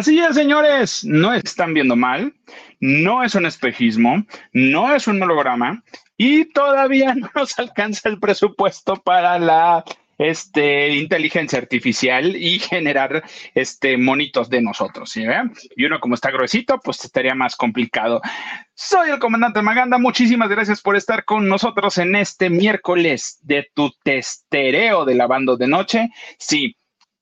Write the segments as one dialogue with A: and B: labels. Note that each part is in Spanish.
A: Así es, señores, no están viendo mal, no es un espejismo, no es un holograma y todavía no nos alcanza el presupuesto para la este, inteligencia artificial y generar este, monitos de nosotros. ¿sí, Y uno como está gruesito, pues estaría más complicado. Soy el comandante Maganda. Muchísimas gracias por estar con nosotros en este miércoles de tu testereo de lavando de noche. Sí,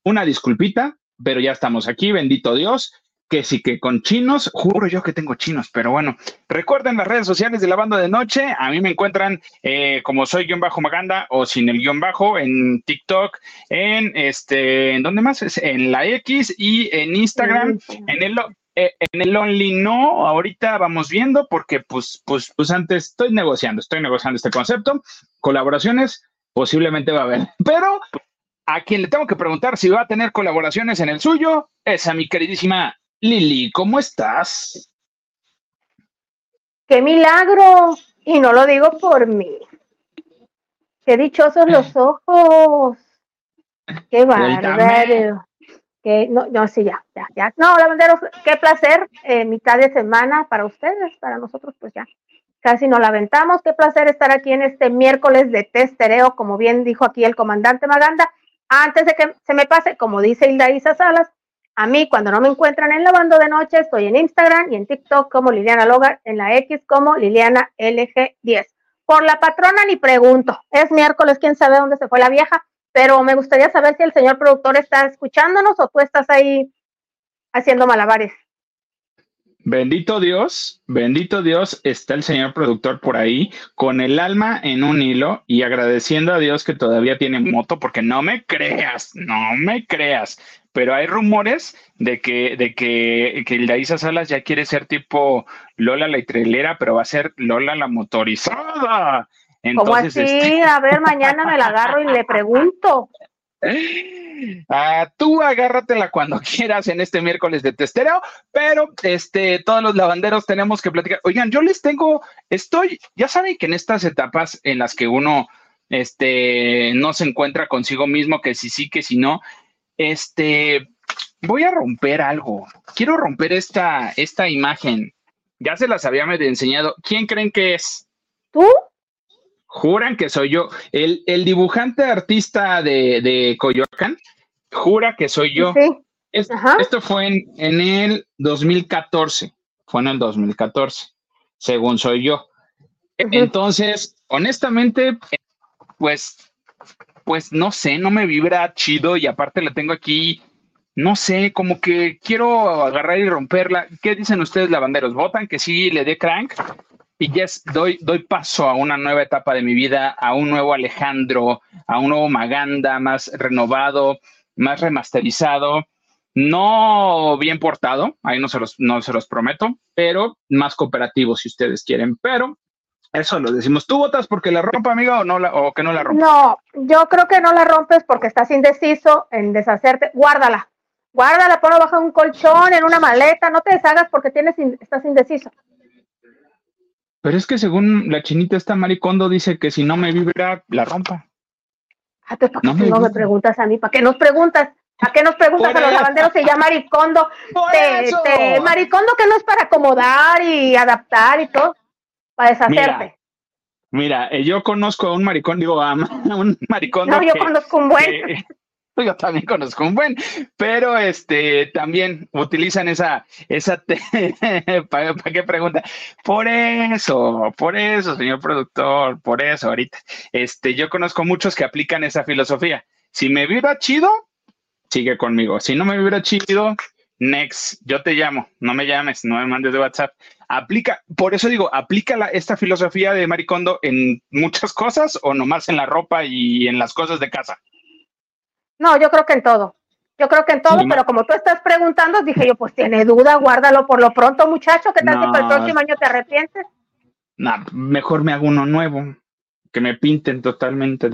A: una disculpita, pero ya estamos aquí, bendito Dios que sí que con chinos, juro yo que tengo chinos, pero bueno, recuerden las redes sociales de la banda de noche, a mí me encuentran eh, como soy guion bajo Maganda o sin el guion bajo en TikTok, en este, ¿en dónde más? En la X y en Instagram, en el eh, en el Only no, ahorita vamos viendo porque pues, pues, pues antes estoy negociando, estoy negociando este concepto, colaboraciones posiblemente va a haber, pero a quien le tengo que preguntar si va a tener colaboraciones en el suyo es a mi queridísima Lili, ¿cómo estás?
B: ¡Qué milagro! Y no lo digo por mí. ¡Qué dichosos los ojos! ¡Qué bárbaro! Que, no, no, sí, ya, ya, ya. No, lavanderos, qué placer. Eh, mitad de semana para ustedes, para nosotros, pues ya. Casi nos la aventamos. Qué placer estar aquí en este miércoles de testereo, como bien dijo aquí el comandante Maganda. Antes de que se me pase, como dice Hilda Isa Salas, a mí, cuando no me encuentran en Lavando de Noche, estoy en Instagram y en TikTok como Liliana Logar, en la X como Liliana LG10. Por la patrona ni pregunto. Es miércoles, quién sabe dónde se fue la vieja, pero me gustaría saber si el señor productor está escuchándonos o tú estás ahí haciendo malabares.
A: Bendito Dios, bendito Dios, está el señor productor por ahí con el alma en un hilo y agradeciendo a Dios que todavía tiene moto, porque no me creas, no me creas, pero hay rumores de que, de que, que Daisa Salas ya quiere ser tipo Lola la trailera, pero va a ser Lola la motorizada.
B: Entonces, ¿Cómo así? Este a ver, mañana me la agarro y le pregunto.
A: Ah, tú agárratela cuando quieras en este miércoles de testereo, pero este, todos los lavanderos tenemos que platicar. Oigan, yo les tengo, estoy, ya saben que en estas etapas en las que uno este, no se encuentra consigo mismo, que si sí, que si no, este, voy a romper algo. Quiero romper esta, esta imagen. Ya se las había enseñado. ¿Quién creen que es?
B: ¿Tú?
A: Juran que soy yo. El, dibujante artista de, de, Coyoacán jura que soy yo. esto fue en, en, el 2014. Fue en el 2014, según soy yo. Entonces, honestamente, pues pues no sé, no me vibra chido y aparte la tengo aquí, no sé, como que quiero agarrar y romperla. ¿Qué dicen ustedes, lavanderos? ¿Votan que sí le dé crank? Y yes, doy, paso a una nueva etapa de mi vida, a un nuevo Alejandro, a un nuevo Maganda más renovado, más remasterizado, no bien portado, ahí no se los, no se los prometo, pero más cooperativo si ustedes quieren. Pero eso lo decimos. ¿Tú votas porque la rompa, amiga, o, no la, o que no la rompa?
B: No, yo creo que no la rompes porque estás indeciso en deshacerte. Guárdala. Guárdala, ponla bajo un colchón, en una maleta. No te deshagas porque tienes, estás indeciso.
A: Pero es que según la chinita esta maricondo dice que si no me vibra, la rompa.
B: Ah, ¿para qué no, me, no me, preguntas a mí? ¿Para qué nos preguntas? ¿A qué nos preguntas a los lavanderos? Se llama maricondo. maricondo que no es para acomodar y adaptar y todo para deshacerte.
A: Mira, eh, yo conozco a un maricón, digo, a un maricón.
B: No, yo conozco un buen.
A: yo también conozco un buen, pero este también utilizan esa, esa ¿para, qué pregunta? Por eso, por eso, señor productor, por eso ahorita. Este, yo conozco muchos que aplican esa filosofía. Si me vibra chido, sigue conmigo. Si no me vibra chido, next, yo te llamo, no me llames, no me mandes de WhatsApp. Aplica, por eso digo, aplica esta filosofía de Maricondo en muchas cosas o nomás en la ropa y en las cosas de casa.
B: No, yo creo que en todo. Yo creo que en todo, pero como tú estás preguntando, dije yo, pues tiene duda, guárdalo por lo pronto, muchacho, que tal que el próximo año te arrepientes.
A: No, mejor me hago uno nuevo que me pinten totalmente,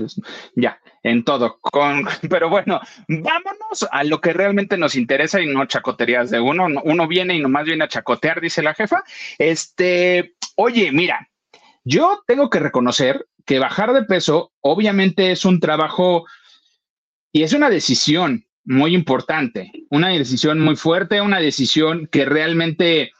A: ya, en todo. Con, pero bueno, vámonos a lo que realmente nos interesa y no chacoterías de uno. Uno viene y nomás viene a chacotear, dice la jefa. Este, oye, mira, yo tengo que reconocer que bajar de peso obviamente es un trabajo y es una decisión muy importante, una decisión muy fuerte, una decisión que realmente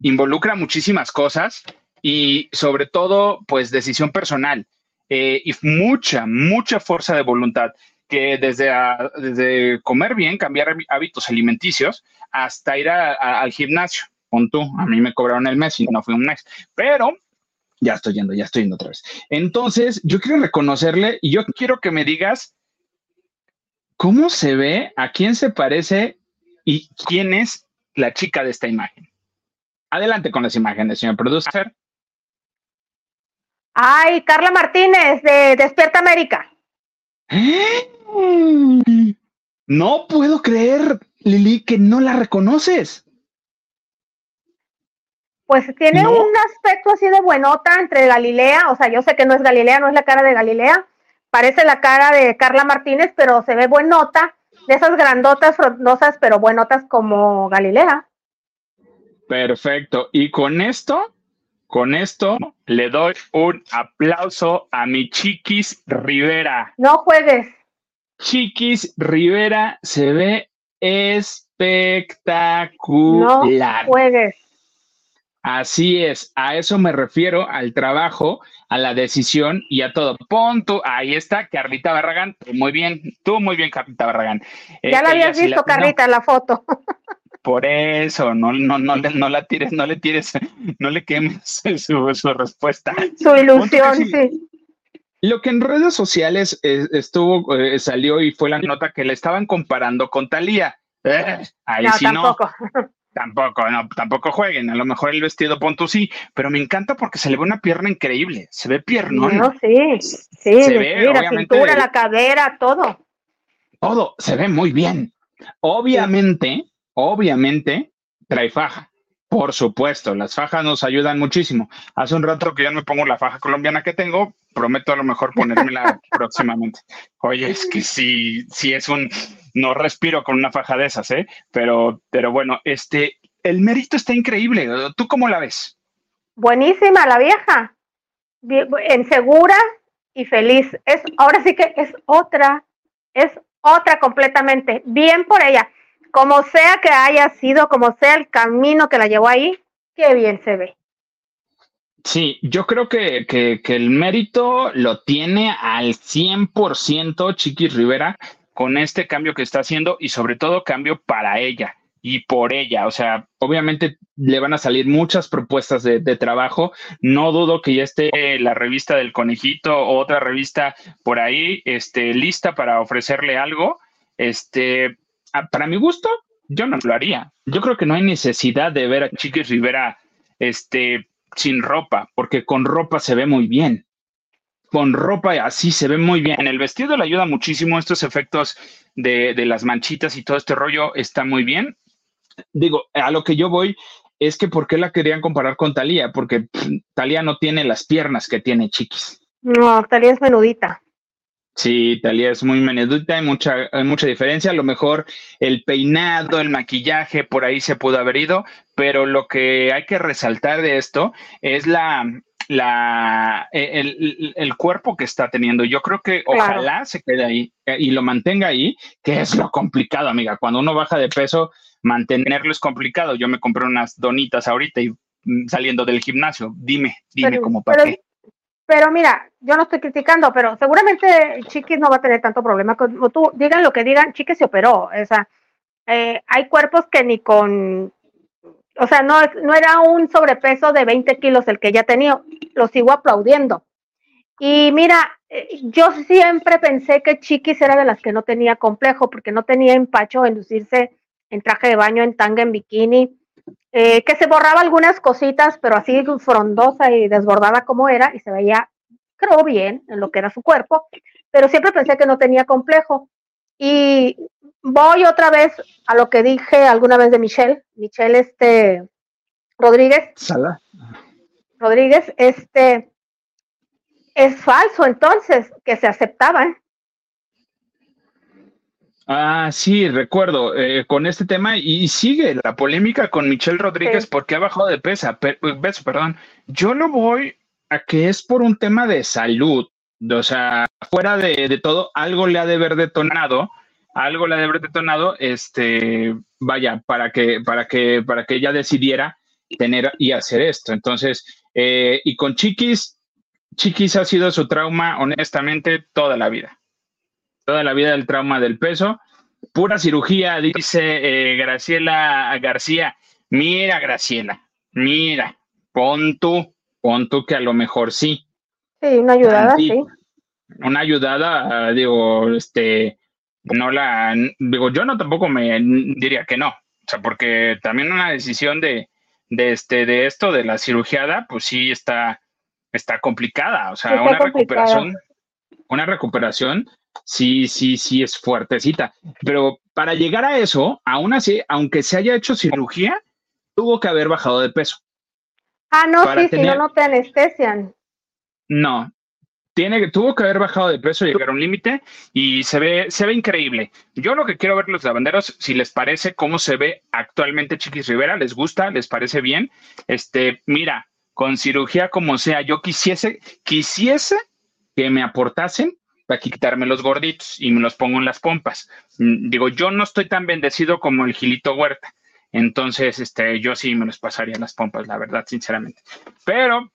A: involucra muchísimas cosas y sobre todo, pues decisión personal eh, y mucha, mucha fuerza de voluntad que desde, desde comer bien, cambiar hábitos alimenticios, hasta ir al gimnasio. Con a mí me cobraron el mes y no fui un mes, pero ya estoy yendo, ya estoy yendo otra vez. Entonces, yo quiero reconocerle y yo quiero que me digas cómo se ve, a quién se parece y quién es la chica de esta imagen. Adelante con las imágenes, señor producer.
B: Ay, Carla Martínez de Despierta América.
A: ¿Eh? No puedo creer, Lili, que no la reconoces.
B: Pues tiene un aspecto así de buenota entre Galilea, o sea, yo sé que no es Galilea, no es la cara de Galilea, parece la cara de Carla Martínez, pero se ve buenota, de esas grandotas, frondosas, pero buenotas como Galilea.
A: Perfecto. Y con esto, con esto, le doy un aplauso a mi Chiquis Rivera.
B: No juegues.
A: Chiquis Rivera se ve espectacular.
B: No juegues.
A: Así es, a eso me refiero, al trabajo, a la decisión y a todo. Punto. ahí está, Carlita Barragán, muy bien, tú muy bien, Carlita Barragán.
B: Ya la habías visto, Carlita, la foto.
A: Por eso, no, no, no, no la tires, no le tires, no le quemes su, su respuesta.
B: Su ilusión, sí.
A: Lo que en redes sociales eh, estuvo, eh, salió y fue la nota que le estaban comparando con Talía. Eh, ahí no, sí tampoco. no. Tampoco, no, tampoco jueguen. A lo mejor el vestido punto sí, pero me encanta porque se le ve una pierna increíble. Se ve piernón.
B: No, sí, sí. Se ve, la cintura, la cadera, todo.
A: Todo, se ve muy bien. Obviamente, obviamente, trae faja. Por supuesto, las fajas nos ayudan muchísimo. Hace un rato que ya me pongo la faja colombiana que tengo, prometo a lo mejor ponérmela próximamente. Oye, es que sí, sí es un, no respiro con una faja de esas, ¿eh? Pero, pero bueno, este, el mérito está increíble. ¿Tú cómo la ves?
B: Buenísima la vieja, en segura y feliz. Es, ahora sí que es otra, es otra completamente. Bien por ella como sea que haya sido, como sea el camino que la llevó ahí, qué bien se ve.
A: Sí, yo creo que, el mérito lo tiene al 100% Chiquis Rivera con este cambio que está haciendo y sobre todo cambio para ella y por ella. O sea, obviamente le van a salir muchas propuestas de, de, trabajo. No dudo que ya esté la revista del conejito o otra revista por ahí este, lista para ofrecerle algo. Este, para mi gusto, yo no lo haría. Yo creo que no hay necesidad de ver a Chiquis Rivera este, sin ropa, porque con ropa se ve muy bien. Con ropa así se ve muy bien. El vestido le ayuda muchísimo. Estos efectos de, las manchitas y todo este rollo está muy bien. Digo, a lo que yo voy es que ¿por qué la querían comparar con Talía? Porque Talía no tiene las piernas que tiene Chiquis.
B: No, Talía es menudita.
A: Sí, Talía es muy menudita, hay mucha, hay mucha diferencia. A lo mejor el peinado, el maquillaje, por ahí se pudo haber ido, pero lo que hay que resaltar de esto es la, la, e, el, cuerpo que está teniendo. Yo creo que ojalá se quede ahí eh, y lo mantenga ahí, que es lo complicado, amiga. Cuando uno baja de peso, mantenerlo es complicado. Yo me compré unas donitas ahorita y mm, saliendo del gimnasio. Dime, dime cómo para qué.
B: Pero mira, yo no estoy criticando, pero seguramente Chiquis no va a tener tanto problema. Como tú, digan lo que digan, Chiquis se operó. O sea, eh, hay cuerpos que ni con. O sea, no, no era un sobrepeso de 20 kilos el que ella tenía. Lo sigo aplaudiendo. Y mira, eh, yo siempre pensé que Chiquis era de las que no tenía complejo, porque no tenía empacho en lucirse en traje de baño, en tanga, en bikini. Eh, que se borraba algunas cositas, pero así frondosa y desbordada como era, y se veía, creo, bien en lo que era su cuerpo, pero siempre pensé que no tenía complejo. Y voy otra vez a lo que dije alguna vez de Michelle, Michelle este Rodríguez.
A: Sala.
B: Rodríguez, este es falso entonces que se aceptaban.
A: Ah, sí, recuerdo, eh, con este tema y, sigue la polémica con Michelle Rodríguez porque ha bajado de pesa, peso, perdón. Yo lo voy a que es por un tema de salud, o sea, fuera de, todo, algo le ha de haber detonado algo le haber detonado, este, vaya, para que, para que, para que ella decidiera tener y hacer esto. Entonces, eh, y con Chiquis, Chiquis ha sido su trauma, honestamente, toda la vida. Toda la vida el trauma del peso. Pura cirugía, dice eh, Graciela García. Mira, Graciela, mira, pon tú, pon tú que a lo mejor sí.
B: Sí, una ayudada, sí.
A: Una ayudada, digo, este, no la, digo, yo no tampoco me diría que no, o sea, porque también una decisión de, de este, de esto, de la cirugiada, pues sí está, está complicada, o sea, una recuperación, una recuperación, sí, sí, sí es fuertecita, pero para llegar a eso, aún así, aunque se haya hecho cirugía, tuvo que haber bajado de peso.
B: Ah, no, sí, si no, no te anestesian.
A: No, tiene, tuvo que haber bajado de peso, llegar a un límite y se ve, se ve increíble. Yo lo que quiero ver los lavanderos, si les parece cómo se ve actualmente Chiquis Rivera, les gusta, les parece bien. Este, mira, con cirugía como sea, yo quisiese, quisiese que me aportasen para quitarme los gorditos y me los pongo en las pompas. Mm, digo, yo no estoy tan bendecido como el Gilito Huerta. Entonces, este, yo sí me los pasaría en las pompas, la verdad, sinceramente. Pero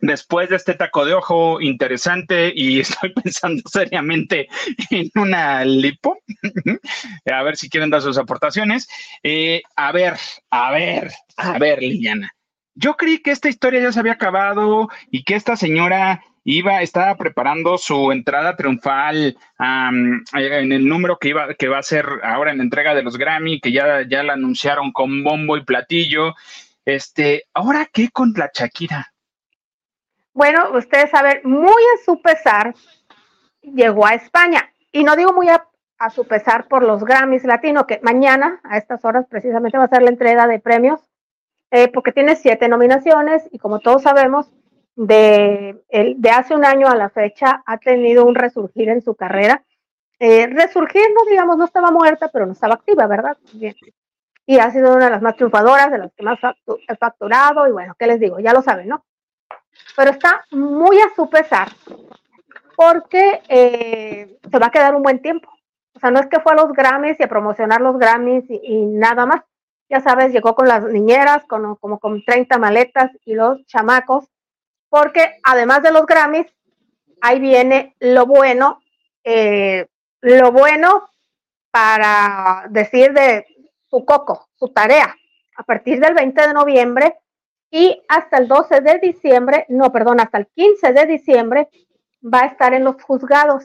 A: después de este taco de ojo interesante y estoy pensando seriamente en una lipo, a ver si quieren dar sus aportaciones. Eh, a ver, a ver, a ver, Liliana. Yo creí que esta historia ya se había acabado y que esta señora iba, estaba preparando su entrada triunfal en el número que iba, que va a ser ahora en la entrega de los Grammy, que ya, ya la anunciaron con bombo y platillo. Este, ¿ahora qué con la Shakira?
B: Bueno, ustedes saben, muy a su pesar, llegó a España. Y no digo muy a, su pesar por los Grammys Latino, que mañana, a estas horas, precisamente va a ser la entrega de premios, eh, porque tiene siete nominaciones y como todos sabemos, de, de hace un año a la fecha ha tenido un resurgir en su carrera. Eh, resurgir, no digamos, no estaba muerta, pero no estaba activa, ¿verdad? Bien. Y ha sido una de las más triunfadoras, de las que más ha facturado, y bueno, ¿qué les digo? Ya lo saben, ¿no? pero está muy a su pesar porque eh, se va a quedar un buen tiempo. O sea, no es que fue a los Grammys y a promocionar los Grammys y, nada más. Ya sabes, llegó con las niñeras, con, como con 30 maletas y los chamacos, porque además de los Grammys, ahí viene lo bueno, eh, lo bueno para decir de su coco, su tarea. A partir del 20 de noviembre y hasta el 12 de diciembre, no, perdón, hasta el 15 de diciembre va a estar en los juzgados.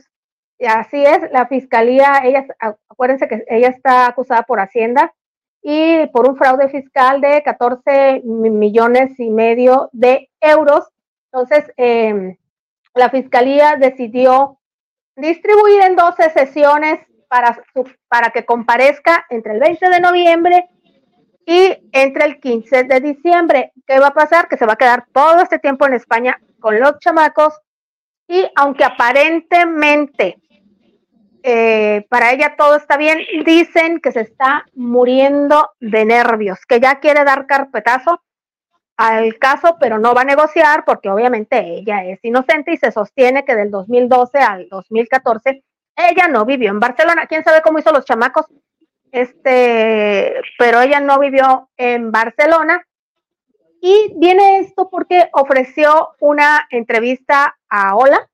B: Y así es, la fiscalía, ella, acuérdense que ella está acusada por Hacienda y por un fraude fiscal de 14 millones y medio de euros. Entonces, em, la fiscalía decidió distribuir en 12 sesiones para, para que comparezca entre el 20 de noviembre y entre el 15 de diciembre, ¿qué va a pasar? Que se va a quedar todo este tiempo en España con los chamacos y aunque aparentemente eh, para ella todo está bien, dicen que se está muriendo de nervios, que ya quiere dar carpetazo al caso, pero no va a negociar porque obviamente ella es inocente y se sostiene que del 2012 al 2014 ella no vivió en Barcelona. ¿Quién sabe cómo hizo los chamacos? este, pero ella no vivió en Barcelona. Y viene esto porque ofreció una entrevista a Hola,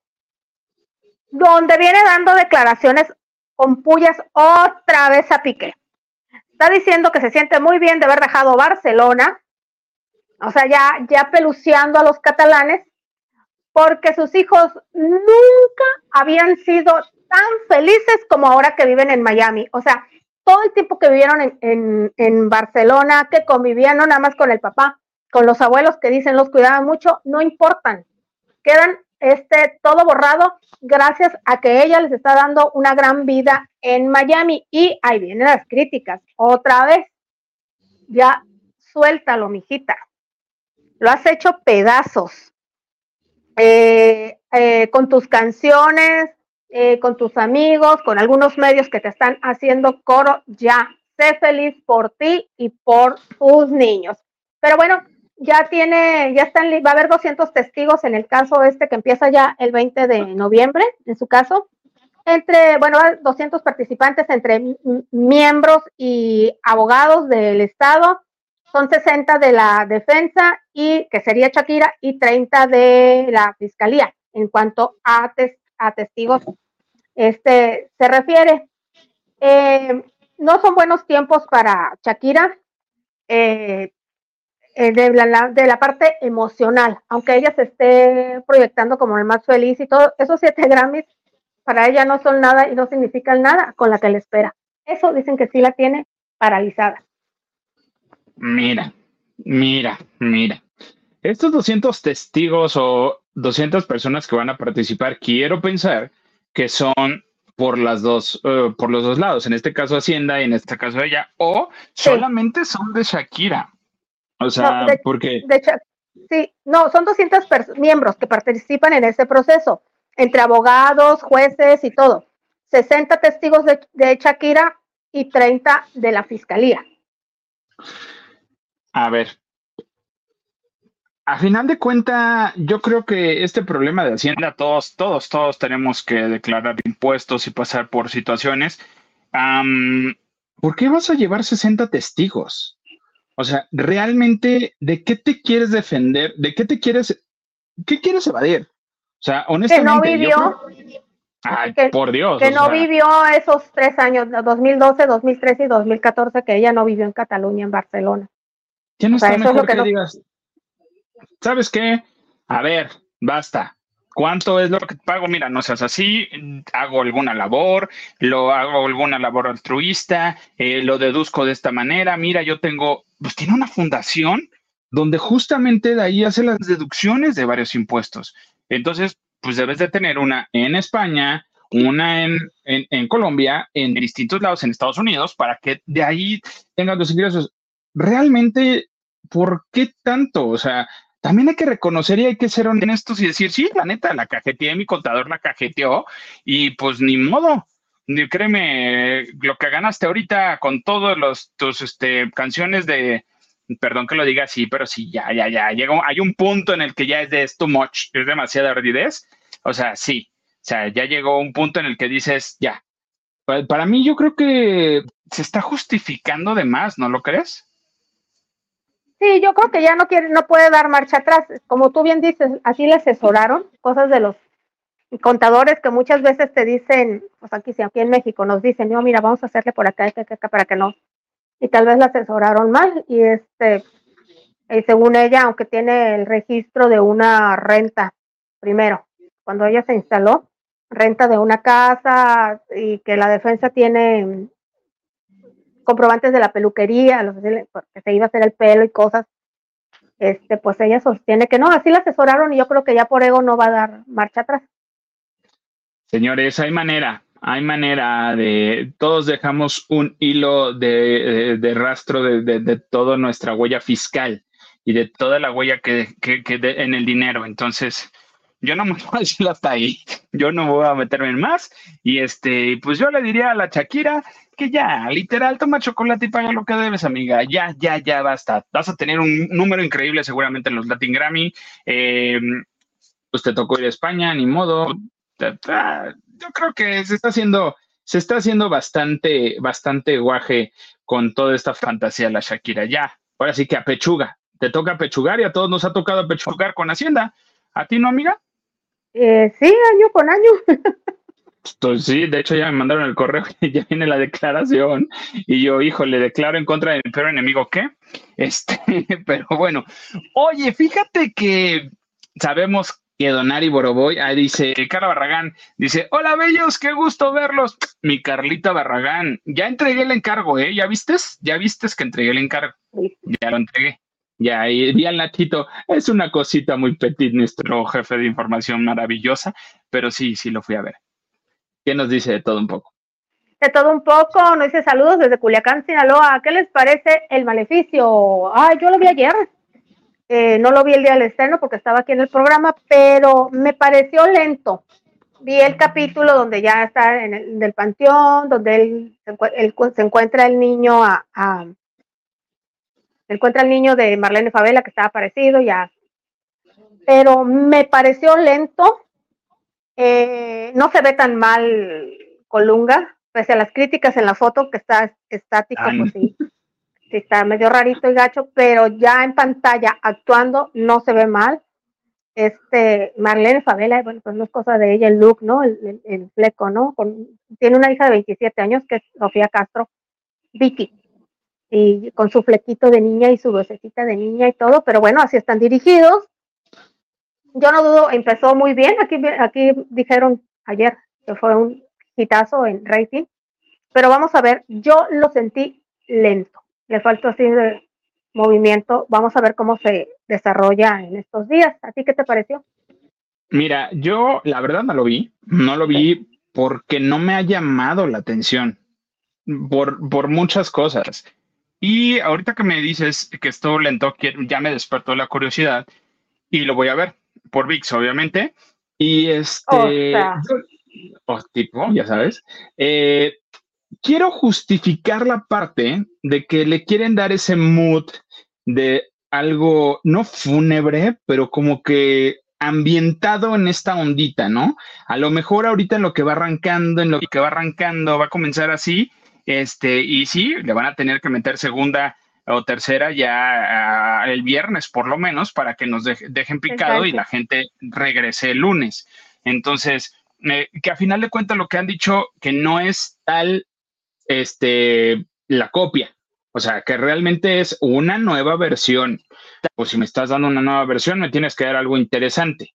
B: donde viene dando declaraciones con pullas otra vez a Piqué. Está diciendo que se siente muy bien de haber dejado Barcelona, o sea, ya, ya peluceando a los catalanes, porque sus hijos nunca habían sido tan felices como ahora que viven en Miami. O sea, todo el tiempo que vivieron en, Barcelona, que convivían no nada más con el papá, con los abuelos que dicen los cuidaban mucho, no importan. Quedan este, todo borrado gracias a que ella les está dando una gran vida en Miami. Y ahí vienen las críticas. Otra vez, ya suéltalo, mijita. Lo has hecho pedazos. Eh, eh, con tus canciones, eh, con tus amigos, con algunos medios que te están haciendo coro, ya. Sé feliz por ti y por tus niños. Pero bueno, ya tiene, ya están, va a haber 200 testigos en el caso este que empieza ya el 20 de noviembre, en su caso. entre, bueno, 200 participantes entre miembros y abogados del Estado, son 60 de la defensa y que sería Shakira y 30 de la fiscalía en cuanto a, a testigos este se refiere. Eh, no son buenos tiempos para Shakira eh, eh, de, la, de la parte emocional, aunque ella se esté proyectando como el más feliz y todo, esos siete Grammys para ella no son nada y no significan nada con la que le espera. Eso dicen que sí la tiene paralizada.
A: Mira, mira, mira. Estos 200 testigos o 200 personas que van a participar, quiero pensar que son por las dos, eh, por los dos lados, en este caso Hacienda y en este caso ella, o solamente son de Shakira. O sea, porque...
B: sí, no, son 200 miembros que participan en ese proceso entre abogados, jueces y todo. 60 testigos de, Shakira y 30 de la fiscalía.
A: A ver, a final de cuenta, yo creo que este problema de Hacienda, todos, todos, todos tenemos que declarar impuestos y pasar por situaciones. ¿Por qué vas a llevar 60 testigos? O sea, realmente, ¿de qué te quieres defender? ¿De qué te quieres, qué quieres evadir? O sea, honestamente.
B: Que no vivió.
A: Ay, por Dios.
B: Que no vivió esos tres años, 2012, 2013 y 2014, que ella no vivió en Cataluña, en Barcelona.
A: ¿Quién no está mejor que, digas? ¿Sabes qué? A ver, basta. ¿Cuánto es lo que pago? Mira, no seas así, hago alguna labor, lo hago alguna labor altruista, eh, lo deduzco de esta manera. Mira, yo tengo, pues tiene una fundación donde justamente de ahí hace las deducciones de varios impuestos. Entonces, pues debes de tener una en España, una en, Colombia, en distintos lados en Estados Unidos, para que de ahí tengas los ingresos. Realmente, ¿por qué tanto? O sea, también hay que reconocer y hay que ser honestos y decir, sí, la neta, la cajeteé, mi contador la cajeteó y pues ni modo. Créeme, lo que ganaste ahorita con todos los tus este, canciones de, perdón que lo diga así, pero sí, ya, ya, ya, llegó, hay un punto en el que ya es de too much, es demasiada ardidez. O sea, sí, o sea, ya llegó un punto en el que dices, ya. Para, mí, yo creo que se está justificando de más, ¿no lo crees?
B: Sí, yo creo que ya no quiere, no puede dar marcha atrás. Como tú bien dices, así le asesoraron cosas de los contadores que muchas veces te dicen, pues aquí, aquí en México nos dicen, no, mira, vamos a hacerle por acá, acá, acá, para que no y tal vez la asesoraron mal y este y según ella aunque tiene el registro de una renta primero cuando ella se instaló renta de una casa y que la defensa tiene comprobantes de la peluquería que se iba a hacer el pelo y cosas este pues ella sostiene que no así la asesoraron y yo creo que ya por ego no va a dar marcha atrás
A: señores hay manera hay manera de, todos dejamos un hilo de, rastro de, toda nuestra huella fiscal y de toda la huella que, que, en el dinero. Entonces, yo no me voy a decir hasta ahí, yo no voy a meterme en más. Y este, pues yo le diría a la Shakira que ya, literal, toma chocolate y paga lo que debes, amiga. Ya, ya, ya basta. Vas a tener un número increíble seguramente en los Latin Grammy. Eh, pues te tocó ir a España, ni modo yo creo que se está haciendo, se está haciendo bastante, bastante guaje con toda esta fantasía la Shakira. Ya, ahora sí que a pechuga. Te toca pechugar y a todos nos ha tocado pechugar con Hacienda. ¿A ti no, amiga?
B: Eh, sí, año con año.
A: Pues sí, de hecho ya me mandaron el correo y ya viene la declaración y yo, hijo, le declaro en contra de mi peor enemigo, ¿qué? Este, pero bueno, oye, fíjate que sabemos que Donari Boroboy, ahí dice, Carla Barragán, dice, hola bellos, qué gusto verlos. Mi Carlita Barragán, ya entregué el encargo, ¿eh? ¿Ya vistes? ¿Ya vistes que entregué el encargo? Ya lo entregué. Ya, y vi al Nachito, es una cosita muy petit, nuestro jefe de información maravillosa, pero sí, sí lo fui a ver. ¿Qué nos dice de todo un poco?
B: De todo un poco, nos dice saludos desde Culiacán, Sinaloa. ¿Qué les parece el maleficio? Ay, yo lo vi ayer. Eh, no lo vi el día del estreno porque estaba aquí en el programa, pero me pareció lento. Vi el capítulo donde ya está en el panteón, donde él, se encuentra el niño a, encuentra el niño de Marlene Favela que estaba aparecido ya. Pero me pareció lento Eh, no se ve tan mal Colunga, pese a las críticas en la foto que está estático, pues sí, sí, está medio rarito y gacho, pero ya en pantalla actuando no se ve mal. Este, Marlene Favela, bueno, pues no es cosa de ella el look, ¿no? El, el, fleco, ¿no? tiene una hija de 27 años que es Sofía Castro, Vicky, y con su flequito de niña y su vocecita de niña y todo, pero bueno, así están dirigidos. Yo no dudo, empezó muy bien, aquí, aquí dijeron ayer que fue un hitazo en rating, pero vamos a ver, yo lo sentí lento, le faltó así de movimiento, vamos a ver cómo se desarrolla en estos días. ¿A ti qué te pareció?
A: Mira, yo la verdad no lo vi, no lo vi porque no me ha llamado la atención por, por muchas cosas. Y ahorita que me dices que esto lento, ya me despertó la curiosidad y lo voy a ver por VIX, obviamente. Y este, o, tipo, ya sabes, eh, quiero justificar la parte de que le quieren dar ese mood de algo no fúnebre, pero como que ambientado en esta ondita, ¿no? A lo mejor ahorita en lo que va arrancando, en lo que va arrancando, va a comenzar así este, y sí, le van a tener que meter segunda o tercera ya ah, el viernes por lo menos para que nos dejen picado y la gente regrese el lunes. Entonces, eh, que a final de cuentas lo que han dicho que no es tal este la copia, o sea, que realmente es una nueva versión. Pues si me estás dando una nueva versión, me tienes que dar algo interesante.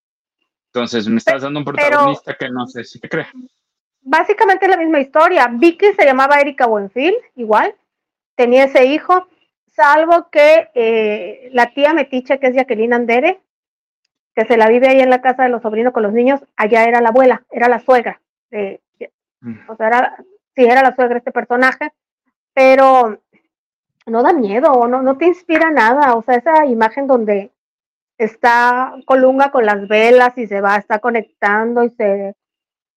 A: Entonces, me estás dando un protagonista que no sé si te cree
B: básicamente la misma historia. Vicky se llamaba Erika Buenfil, igual, tenía ese hijo, salvo que eh, la tía metiche, que es Jacqueline Andere, que se la vive ahí en la casa de los sobrinos con los niños, allá era la abuela, era la suegra. Mm. o sea, era, sí, era la suegra este personaje, pero no da miedo, no, no te inspira nada. O sea, esa imagen donde está Colunga con las velas y se va, está conectando y se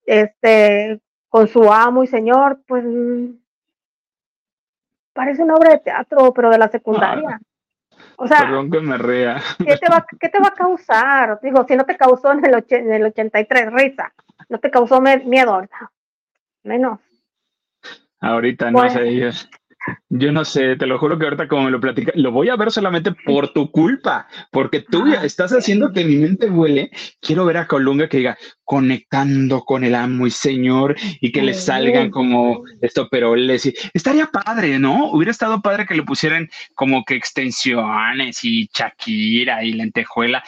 B: este, con su amo y señor, pues parece una obra de teatro, pero de la secundaria.
A: O sea, Perdón que me rea.
B: ¿qué te, va, ¿qué te va a causar? Digo, si no te causó en el, en el 83 risa, no te causó miedo, menos.
A: Ahorita no sé. Yo no sé, te lo juro que ahorita como me lo platica, lo voy a ver solamente por tu culpa, porque tú ya estás haciendo que mi mente huele. Quiero ver a Colunga que diga conectando con el amo y señor y que le salgan como esto, pero les estaría padre, ¿no? Hubiera estado padre que le pusieran como que extensiones y Shakira y lentejuela.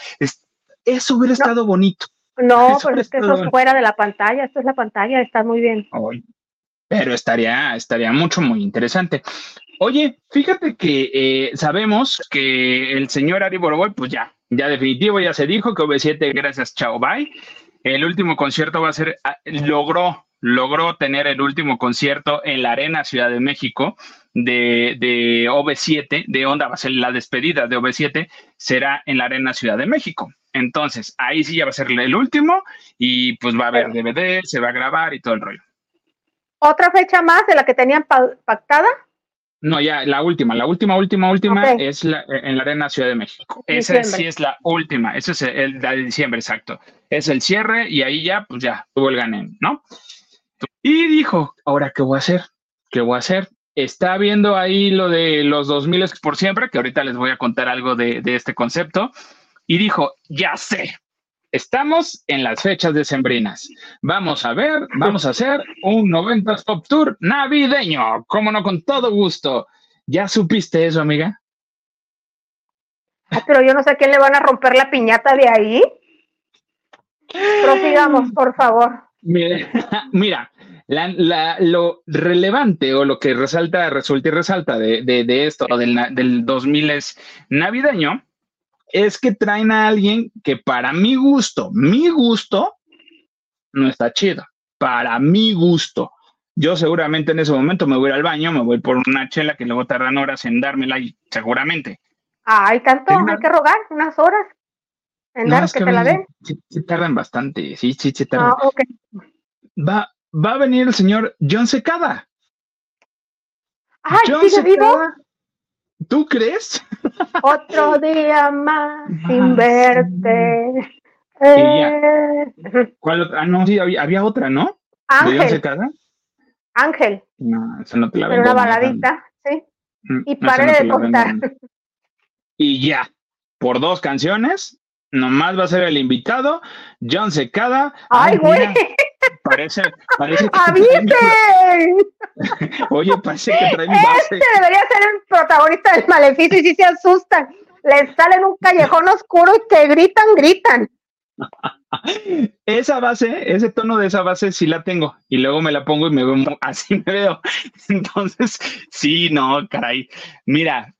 A: eso hubiera estado bonito.
B: No, pero es que eso es fuera de la pantalla, esto es la pantalla, está muy bien
A: pero estaría, estaría mucho, muy interesante. Oye, fíjate que eh, sabemos que el señor Ari Boroboy, pues ya, ya definitivo, ya se dijo que OV7, gracias, chao, bye. El último concierto va a ser, ah, logró, logró tener el último concierto en la Arena Ciudad de México de, de OV7, de Onda, va a ser la despedida de OV7, será en la Arena Ciudad de México. Entonces, ahí sí ya va a ser el último y pues va a haber DVD, se va a grabar y todo el rollo.
B: ¿Otra fecha más de la que tenían pactada?
A: No, ya, la última, la última, última, última es la, en la Arena Ciudad de México. Esa sí es la última, ese es el, de diciembre, exacto. Es el cierre y ahí ya, pues ya, tuvo el gané, ¿no? Y dijo, ahora, ¿qué voy a hacer? ¿Qué voy a hacer? Está viendo ahí lo de los 2000 por siempre, que ahorita les voy a contar algo de, de este concepto. Y dijo, ya sé, Estamos en las fechas decembrinas. Vamos a ver, vamos a hacer un 90 Pop Tour navideño. Cómo no, con todo gusto. ¿Ya supiste eso, amiga?
B: Ah, pero yo no sé a quién le van a romper la piñata de ahí. Prosigamos, por favor.
A: Mira, lo relevante o lo que resalta, resulta y resalta de, de, esto, del, del 2000 es navideño, es que traen a alguien que para mi gusto, mi gusto, no está chido. Para mi gusto. Yo seguramente en ese momento me voy al baño, me voy por una chela que luego tardan horas en dármela y seguramente.
B: Ay, tanto, hay que rogar unas horas en dar que, te la den.
A: Sí, tardan bastante, sí, sí, sí tardan. Ah, va, va a venir el señor John Secada.
B: Ay, John ¿sigue vivo?
A: ¿Tú crees?
B: Otro día más sin verte. Eh,
A: ¿Cuál otra? Ah, no, sí, había, otra, ¿no?
B: Ángel. Ángel.
A: No, esa no te la
B: Pero una baladita, sí. Mm, y pare de contar.
A: Y ya, por dos canciones, nomás va a ser el invitado, John Secada.
B: ¡Ay, güey!
A: Parece, parece
B: que. ¡Avisen!
A: Oye, parece que trae mi base.
B: Este debería ser el protagonista del maleficio y si se asustan. Les salen un callejón oscuro y que gritan, gritan.
A: Esa base, ese tono de esa base sí la tengo y luego me la pongo y me veo así me veo. Entonces, sí, no, caray. Mira,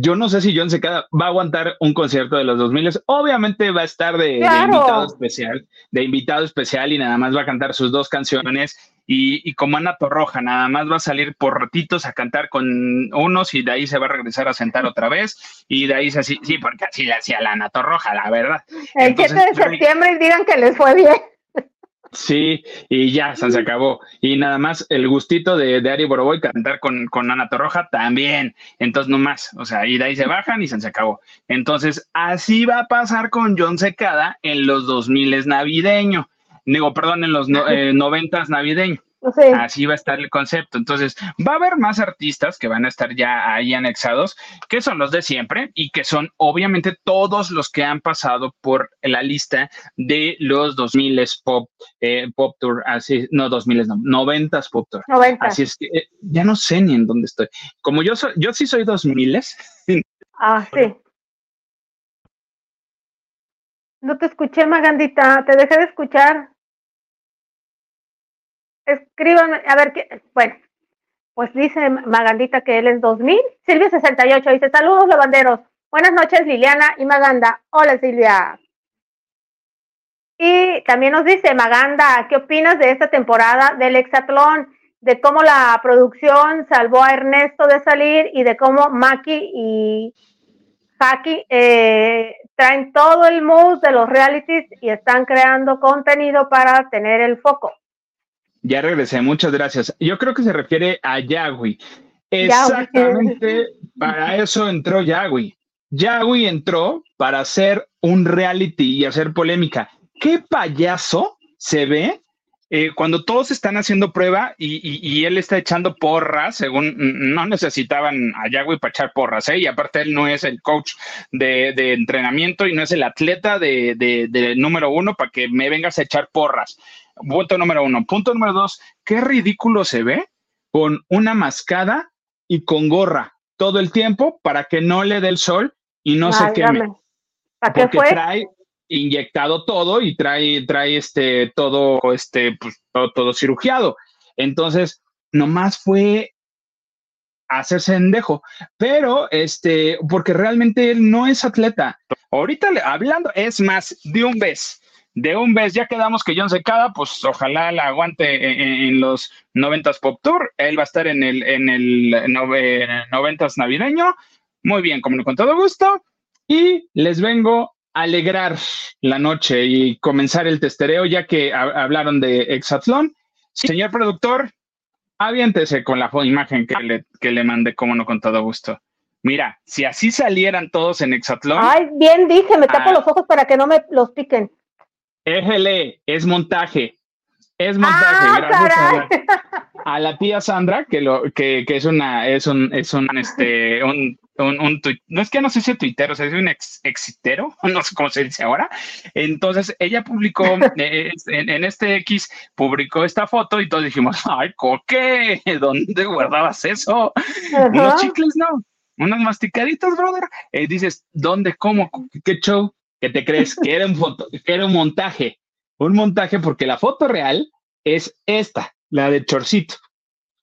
A: yo no sé si John Secada va a aguantar un concierto de los 2000. Obviamente va a estar de, invitado especial, de invitado especial y nada más va a cantar sus dos canciones. Y, como Ana Torroja, nada más va a salir por ratitos a cantar con unos y de ahí se va a regresar a sentar otra vez. Y de ahí se así, sí, porque así le hacía la Ana Torroja, la verdad.
B: El 7 de septiembre y digan que les fue bien.
A: Sí, y ya se acabó. Y nada más el gustito de, de Ari Boroboy cantar con, con Ana Torroja también. Entonces, no más. O sea, y de ahí se bajan y se acabó. Entonces, así va a pasar con John Secada en los 2000 navideño. Digo, perdón, en los no, eh, noventas Así va a estar el concepto. Entonces, va a haber más artistas que van a estar ya ahí anexados, que son los de siempre y que son obviamente todos los que han pasado por la lista de los 2000 pop, eh, pop tour, así, no 2000, no, 90 pop tour. Así es que eh, ya no sé ni en dónde estoy. Como yo soy, yo sí soy 2000.
B: Ah, sí. No te escuché, Magandita, te dejé de escuchar escríbanme, a ver, qué, bueno, pues dice Magandita que él es 2000. Silvia 68 dice, saludos lavanderos. Buenas noches Liliana y Maganda. Hola Silvia. Y también nos dice Maganda, ¿qué opinas de esta temporada del Hexatlón? De cómo la producción salvó a Ernesto de salir y de cómo Maki y Haki eh, traen todo el mood de los realities y están creando contenido para tener el foco.
A: Ya regresé, muchas gracias. Yo creo que se refiere a Yagui. Exactamente para eso entró Yagui. Yagui entró para hacer un reality y hacer polémica. ¿Qué payaso se ve eh, cuando todos están haciendo prueba y, él está echando porras, según no necesitaban a Yagui para echar porras, ¿eh? y aparte él no es el coach de, entrenamiento y no es el atleta de, de, número uno para que me vengas a echar porras. Punto número uno. Punto número dos, qué ridículo se ve con una mascada y con gorra todo el tiempo para que no le dé el sol y no se queme.
B: ¿Para qué
A: porque trae inyectado todo y trae, trae este todo, este, pues, todo, todo cirugiado. Entonces, nomás fue hacerse endejo, pero este, porque realmente él no es atleta. Ahorita hablando, es más, de un vez de un vez ya quedamos que John Secada, pues ojalá la aguante en, los 90s Pop Tour. Él va a estar en el, en el 90s navideño. Muy bien, como con todo gusto. Y les vengo a alegrar la noche y comenzar el testereo, ya que hablaron de Exatlón. Señor productor, aviéntese con la imagen que le, que le mandé, como no con todo gusto. Mira, si así salieran todos en Exatlón.
B: Ay, bien dije, me tapo ah. los ojos para que no me los piquen.
A: Éjele, es montaje. Es montaje, ah, gracias a la, tía Sandra, que lo, que, que, es una, es un, es un, este, un, un, un no es que no sé si tuitero, o sea, es un ex, exitero, no sé cómo se dice ahora. Entonces, ella publicó, eh, en, en, este X, publicó esta foto y todos dijimos, ay, ¿qué? ¿Dónde guardabas eso? Unos chicles, no, unos masticaditos, brother. Eh, dices, ¿dónde, cómo, qué show? ¿Qué te crees? Que era, un foto, que era un montaje. Un montaje porque la foto real es esta, la de Chorcito.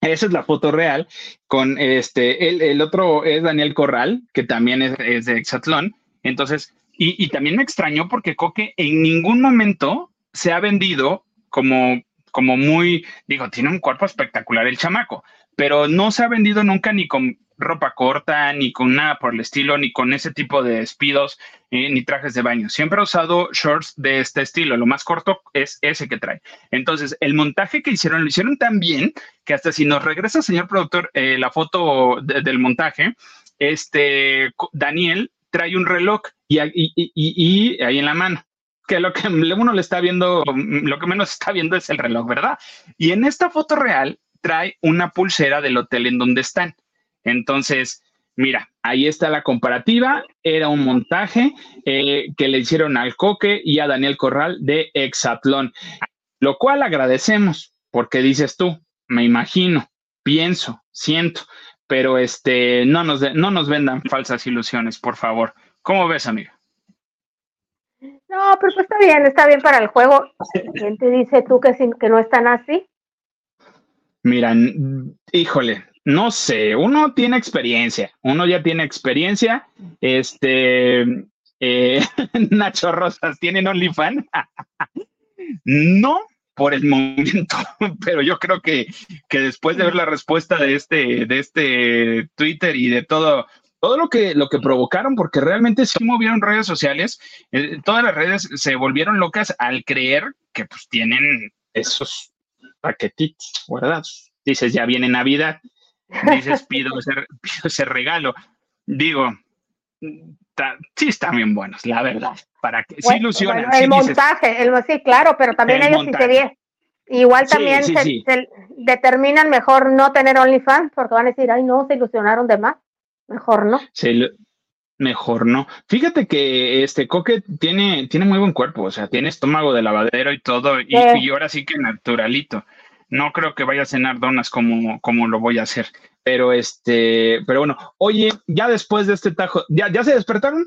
A: Esa es la foto real. Con este, el, el otro es Daniel Corral, que también es, de Exatlón. Entonces, y, y, también me extrañó porque Coque en ningún momento se ha vendido como, como muy, digo, tiene un cuerpo espectacular el chamaco, pero no se ha vendido nunca ni con ropa corta, ni con nada por el estilo, ni con ese tipo de despidos, eh, ni trajes de baño. Siempre ha usado shorts de este estilo. Lo más corto es ese que trae. Entonces, el montaje que hicieron, lo hicieron tan bien que hasta si nos regresa, señor productor, eh, la foto del montaje, este Daniel trae un reloj y, y, ahí en la mano que lo que uno le está viendo, lo que menos está viendo es el reloj, ¿verdad? Y en esta foto real trae una pulsera del hotel en donde están. Entonces, mira, ahí está la comparativa. Era un montaje eh, que le hicieron al Coque y a Daniel Corral de Exatlón, lo cual agradecemos porque dices tú, me imagino, pienso, siento, pero este, no nos, no nos vendan falsas ilusiones, por favor. ¿Cómo ves, amiga?
B: No, pero pues está bien, está bien para el juego. ¿Quién te dice tú que, que no están así?
A: Mira, híjole, no sé, uno tiene experiencia, uno ya tiene experiencia. Este, eh, Nacho Rosas, ¿tienen OnlyFans? no por el momento, pero yo creo que, que después de ver la respuesta de este, de este Twitter y de todo, todo lo que, lo que provocaron, porque realmente sí movieron redes sociales, eh, todas las redes se volvieron locas al creer que pues tienen esos paquetitos, ¿verdad? Dices, ya viene Navidad, dices, pido ese, pido ese regalo. Digo, sí están bien buenos, la verdad, para que sí ilusionan.
B: el montaje, el, sí, claro, pero también ellos sí se Igual también se, determinan mejor no tener OnlyFans porque van a decir, ay, no, se ilusionaron de más. Mejor no.
A: mejor no. Fíjate que este Coque tiene, tiene muy buen cuerpo, o sea, tiene estómago de lavadero y todo, y, y ahora sí que naturalito. No creo que vaya a cenar donas como, como lo voy a hacer. Pero este, pero bueno, oye, ya después de este tajo, ¿ya, ya se despertaron?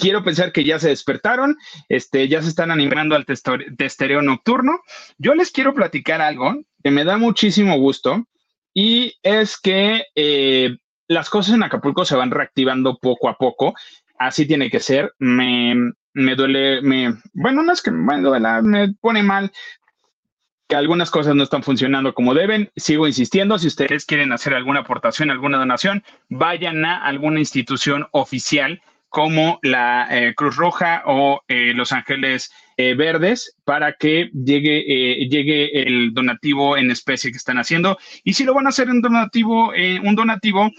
A: Quiero pensar que ya se despertaron, este, ya se están animando al testereo nocturno. Yo les quiero platicar algo que me da muchísimo gusto y es que eh, las cosas en Acapulco se van reactivando poco a poco. Así tiene que ser. Me, me duele, me, bueno, no es que me duele, me pone mal que algunas cosas no están funcionando como deben. Sigo insistiendo, si ustedes quieren hacer alguna aportación, alguna donación, vayan a alguna institución oficial como la eh, Cruz Roja o eh, Los Ángeles eh, Verdes para que llegue, llegue el donativo en especie que están haciendo. Y si lo van a hacer en donativo, un donativo,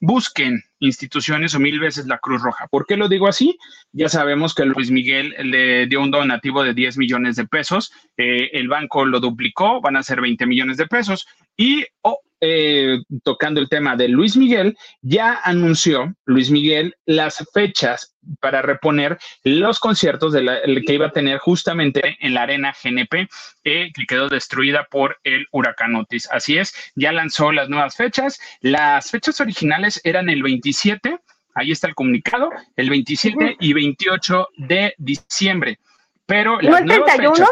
A: busquen instituciones o mil veces la Cruz Roja. ¿Por qué lo digo así? Ya sabemos que Luis Miguel le dio un donativo de 10 millones de pesos, eh, el banco lo duplicó, van a ser 20 millones de pesos y oh, eh, tocando el tema de Luis Miguel, ya anunció Luis Miguel las fechas para reponer los conciertos de la, que iba a tener justamente en la arena GNP, eh, que quedó destruida por el huracán Otis. Así es, ya lanzó las nuevas fechas. Las fechas originales eran el 27, ahí está el comunicado, el 27 y 28 de diciembre. Pero las nuevas fechas.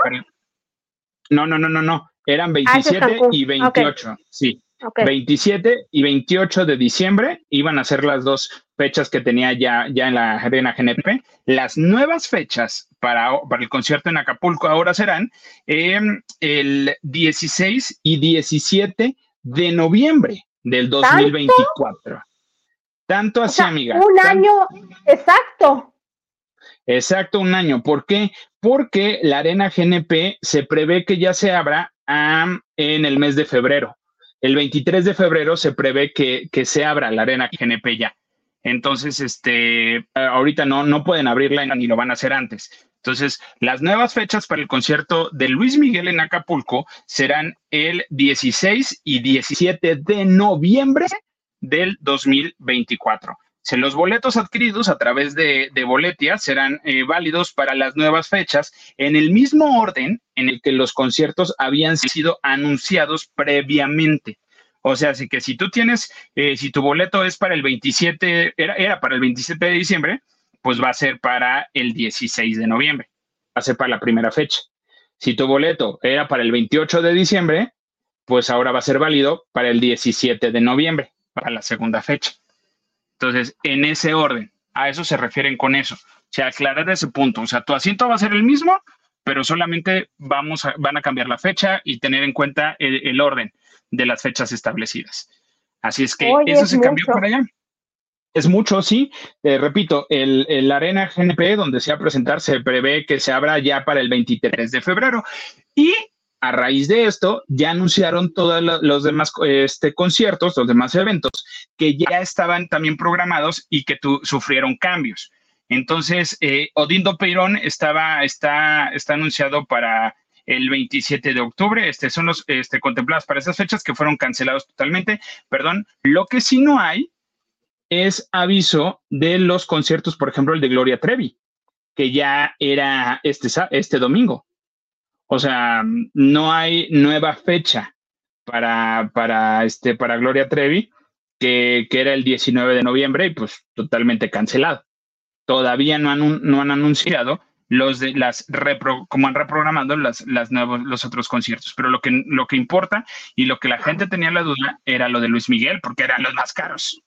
A: no, no, no, no, no. Eran 27 ah, y 28, sí. 27 y 28 de diciembre iban a ser las dos fechas que tenía ya, ya en la arena GNP. Las nuevas fechas para, para el concierto en Acapulco ahora serán em, el 16 y 17 de noviembre del 2024. Tanto, así, amiga.
B: Un año exacto.
A: Exacto, un año. ¿Por qué? Porque la arena GNP se prevé que ya se abra en el mes de febrero. El 23 de febrero se prevé que, se abra la arena GNP ya. Entonces, este, ahorita no, no pueden abrirla ni lo van a hacer antes. Entonces, las nuevas fechas para el concierto de Luis Miguel en Acapulco serán el 16 y 17 de noviembre del 2024 los boletos adquiridos a través de, Boletia serán eh, válidos para las nuevas fechas en el mismo orden en el que los conciertos habían sido anunciados previamente. O sea, así que si tú tienes, eh, si tu boleto es para el 27, era, era para el 27 de diciembre, pues va a ser para el 16 de noviembre. Va a ser para la primera fecha. Si tu boleto era para el 28 de diciembre, pues ahora va a ser válido para el 17 de noviembre, para la segunda fecha. Entonces, en ese orden, a eso se refieren con eso. O sea, aclarar ese punto. O sea, tu asiento va a ser el mismo, pero solamente vamos a, van a cambiar la fecha y tener en cuenta el, orden de las fechas establecidas. Así es que eso se cambió por allá. Es mucho, sí. Eh, repito, el, el, Arena GNP, donde se va a presentar, se prevé que se abra ya para el 23 de febrero. Y a raíz de esto, ya anunciaron todos los demás este, conciertos, los demás eventos, que ya estaban también programados y que tu, sufrieron cambios. Entonces, eh, Odindo Peirón estaba, está, está anunciado para el 27 de octubre. Este, son los este, contemplados para esas fechas que fueron cancelados totalmente. Perdón, lo que sí no hay es aviso de los conciertos, por ejemplo, el de Gloria Trevi, que ya era este, este domingo. O sea, no hay nueva fecha para, para, este, para Gloria Trevi, que, que era el 19 de noviembre y pues totalmente cancelado. Todavía no han, no han anunciado los de las repro, como han reprogramado las, las nuevos, los otros conciertos. Pero lo que, lo que importa y lo que la gente tenía la duda era lo de Luis Miguel, porque eran los más caros.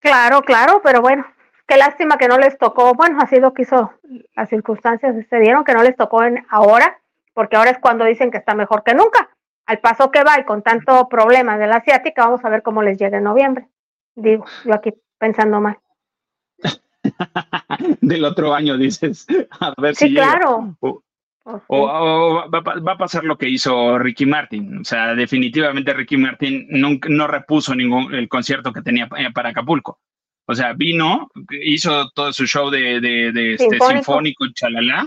B: Claro, claro, pero bueno, qué lástima que no les tocó, bueno, así lo quiso, las circunstancias se dieron, que no les tocó en ahora, porque ahora es cuando dicen que está mejor que nunca. Al paso que va y con tanto problema de la asiática, vamos a ver cómo les llega en noviembre. Digo, yo aquí pensando mal.
A: del otro año, dices. A ver
B: sí, claro.
A: O, va, a pasar lo que hizo Ricky Martin. O sea, definitivamente Ricky Martin no, repuso ningún el concierto que tenía eh, para Acapulco. O sea, vino, hizo todo su show de, de, este sinfónico, chalala,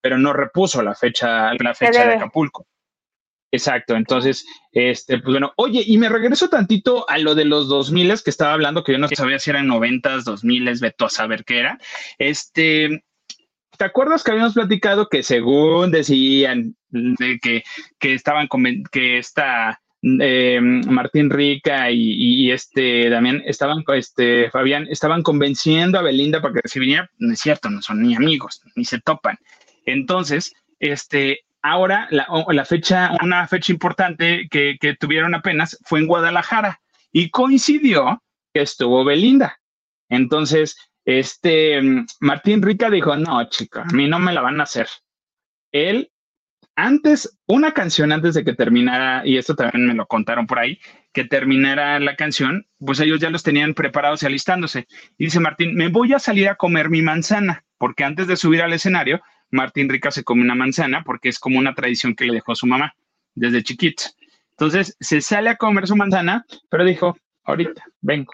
A: pero no repuso la fecha, la fecha de Acapulco. Exacto, entonces, este, pues bueno, oye, y me regreso tantito a lo de los 2000 que estaba hablando, que yo no sabía si eran 90, 2000, veto a saber qué era. Este, ¿te acuerdas que habíamos platicado que según decían de que, que estaban, que esta eh, Martín Rica y, este Damián estaban, este Fabián, estaban convenciendo a Belinda para que se viniera? No es cierto, no son ni amigos, ni se topan. Entonces, este, ahora la, fecha, una fecha importante que, tuvieron apenas fue en Guadalajara y coincidió que estuvo Belinda. Entonces, este Martín Rica dijo, no, chica, a mí no me la van a hacer. Él, antes, una canción antes de que terminara, y esto también me lo contaron por ahí, que terminara la canción, pues ellos ya los tenían preparados y alistándose. Y dice Martín, me voy a salir a comer mi manzana, porque antes de subir al escenario, Martín Rica se come una manzana porque es como una tradición que le dejó su mamá desde chiquito. Entonces se sale a comer su manzana, pero dijo, ahorita, vengo.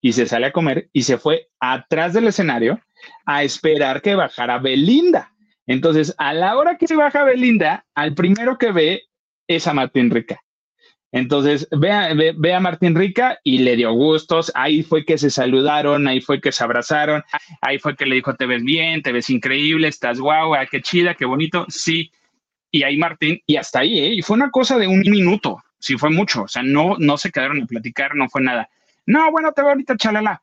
A: Y se sale a comer y se fue atrás del escenario a esperar que bajara Belinda. Entonces, a la hora que se baja Belinda, al primero que ve es a Martín Rica. Entonces, ve a, Martín Rica y le dio gustos. Ahí fue que se saludaron, ahí fue que se abrazaron, ahí fue que le dijo, te ves bien, te ves increíble, estás guau, qué chida, qué bonito. Sí. Y ahí Martín, y hasta ahí, ¿eh? Y fue una cosa de un minuto, sí fue mucho. O sea, no, no se quedaron a platicar, no fue nada. No, bueno, te veo ahorita, chalala.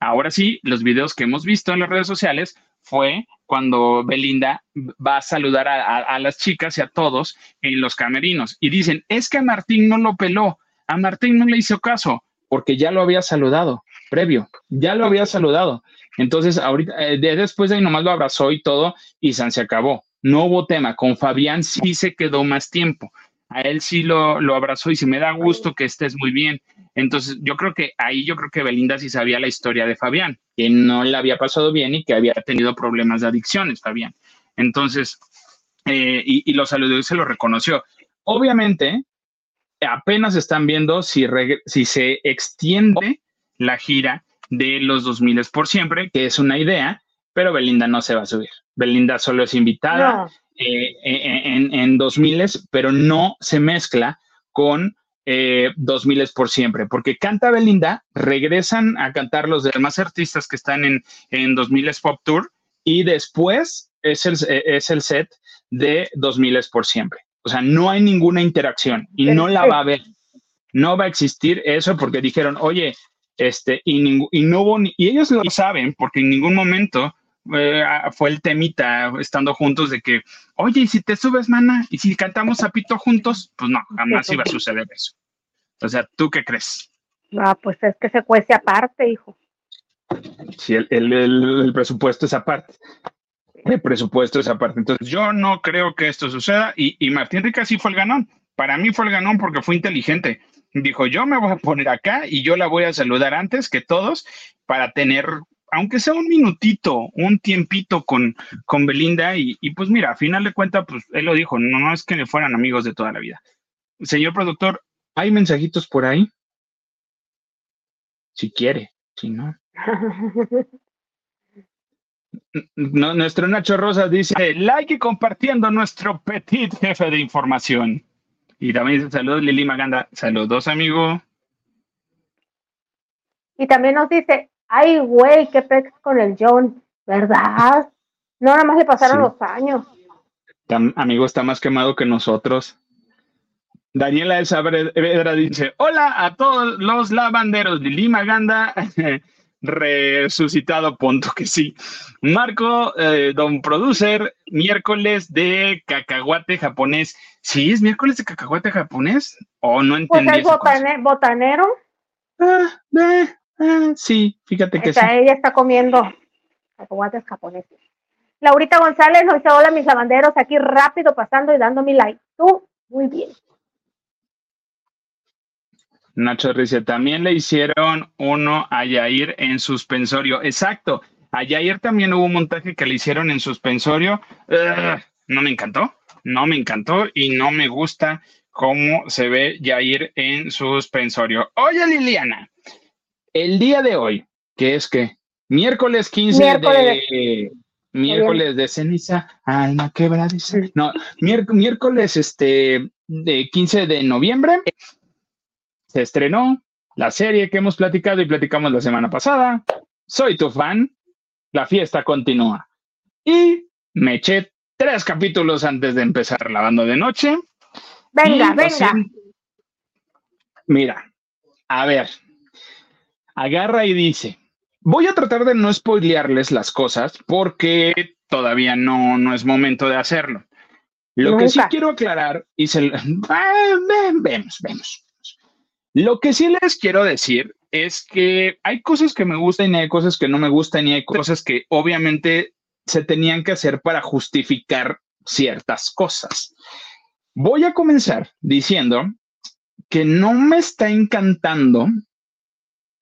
A: Ahora sí, los videos que hemos visto en las redes sociales fue cuando Belinda va a saludar a, las chicas y a todos en los camerinos y dicen, es que a Martín no lo peló, a Martín no le hizo caso porque ya lo había saludado previo, ya lo había saludado. Entonces, ahorita, eh, después de ahí nomás lo abrazó y todo y se acabó. No hubo tema. Con Fabián sí se quedó más tiempo. A él sí lo, lo abrazó y se me da gusto que estés muy bien. Entonces, yo creo que ahí yo creo que Belinda sí sabía la historia de Fabián, que no le había pasado bien y que había tenido problemas de adicciones, Fabián. Entonces, eh, y, lo saludó y se lo reconoció. Obviamente, apenas están viendo si, si se extiende la gira de los 2000 por siempre, que es una idea, pero Belinda no se va a subir. Belinda solo es invitada eh, en, en 2000, pero no se mezcla con eh, 2000 es por siempre, porque canta Belinda, regresan a cantar los demás artistas que están en, en 2000 es Pop Tour y después es el, es el set de 2000 es por siempre. O sea, no hay ninguna interacción y no la va a haber. No va a existir eso porque dijeron, oye, este, y, y no y ellos lo saben porque en ningún momento eh, fue el temita estando juntos de que, oye, y si te subes, mana, y si cantamos zapito juntos, pues no, jamás iba a suceder eso. O sea, ¿tú qué crees?
B: Ah, pues es que se cuece aparte, hijo.
A: Sí, el, presupuesto es aparte. El presupuesto es aparte. Entonces, yo no creo que esto suceda. Y, y Martín Rica sí fue el ganón. Para mí fue el ganón porque fue inteligente. Dijo, yo me voy a poner acá y yo la voy a saludar antes que todos para tener aunque sea un minutito, un tiempito con, con Belinda y, pues mira, a final de cuentas, pues él lo dijo, no, no es que le fueran amigos de toda la vida. Señor productor, ¿hay mensajitos por ahí? Si quiere, si no. nuestro Nacho Rosas dice, like y compartiendo nuestro petit jefe de información. Y también dice, saludos Lili Maganda. Saludos, amigo.
B: Y también nos dice, ay, güey, qué pex con el John, ¿verdad? No, nada más le pasaron los años.
A: amigo, está más quemado que nosotros. Daniela de Saavedra dice, hola a todos los lavanderos de Lima Ganda, resucitado, punto que sí. Marco, eh, don producer, miércoles de cacahuate japonés. ¿Sí es miércoles de cacahuate japonés? ¿O no pues entendí?
B: Pues es botanero.
A: Ah, ah, sí, fíjate que
B: sí. Ella está comiendo cacahuates japoneses. Laurita González nos dice, hola mis lavanderos, aquí rápido pasando y dando mi like. Tú, muy bien.
A: Nacho dice, también le hicieron uno a Yair en suspensorio. Exacto, a Yair también hubo un montaje que le hicieron en suspensorio. no me encantó, no me encantó y no me gusta cómo se ve Yair en suspensorio. Oye, Liliana, el día de hoy, que es que miércoles 15 de... Miércoles de ceniza, alma quebradiza. No, miércoles este, de 15 de noviembre se estrenó la serie que hemos platicado y platicamos la semana pasada. Soy tu fan. La fiesta continúa. Y me eché tres capítulos antes de empezar lavando de noche.
B: Venga, venga.
A: Mira, a ver. Agarra y dice, voy a tratar de no spoilearles las cosas porque todavía no, no es momento de hacerlo. Lo que sí quiero aclarar, y se, ah, vemos, vemos. Lo que sí les quiero decir es que hay cosas que me gustan y hay cosas que no me gustan y hay cosas que obviamente se tenían que hacer para justificar ciertas cosas. Voy a comenzar diciendo que no me está encantando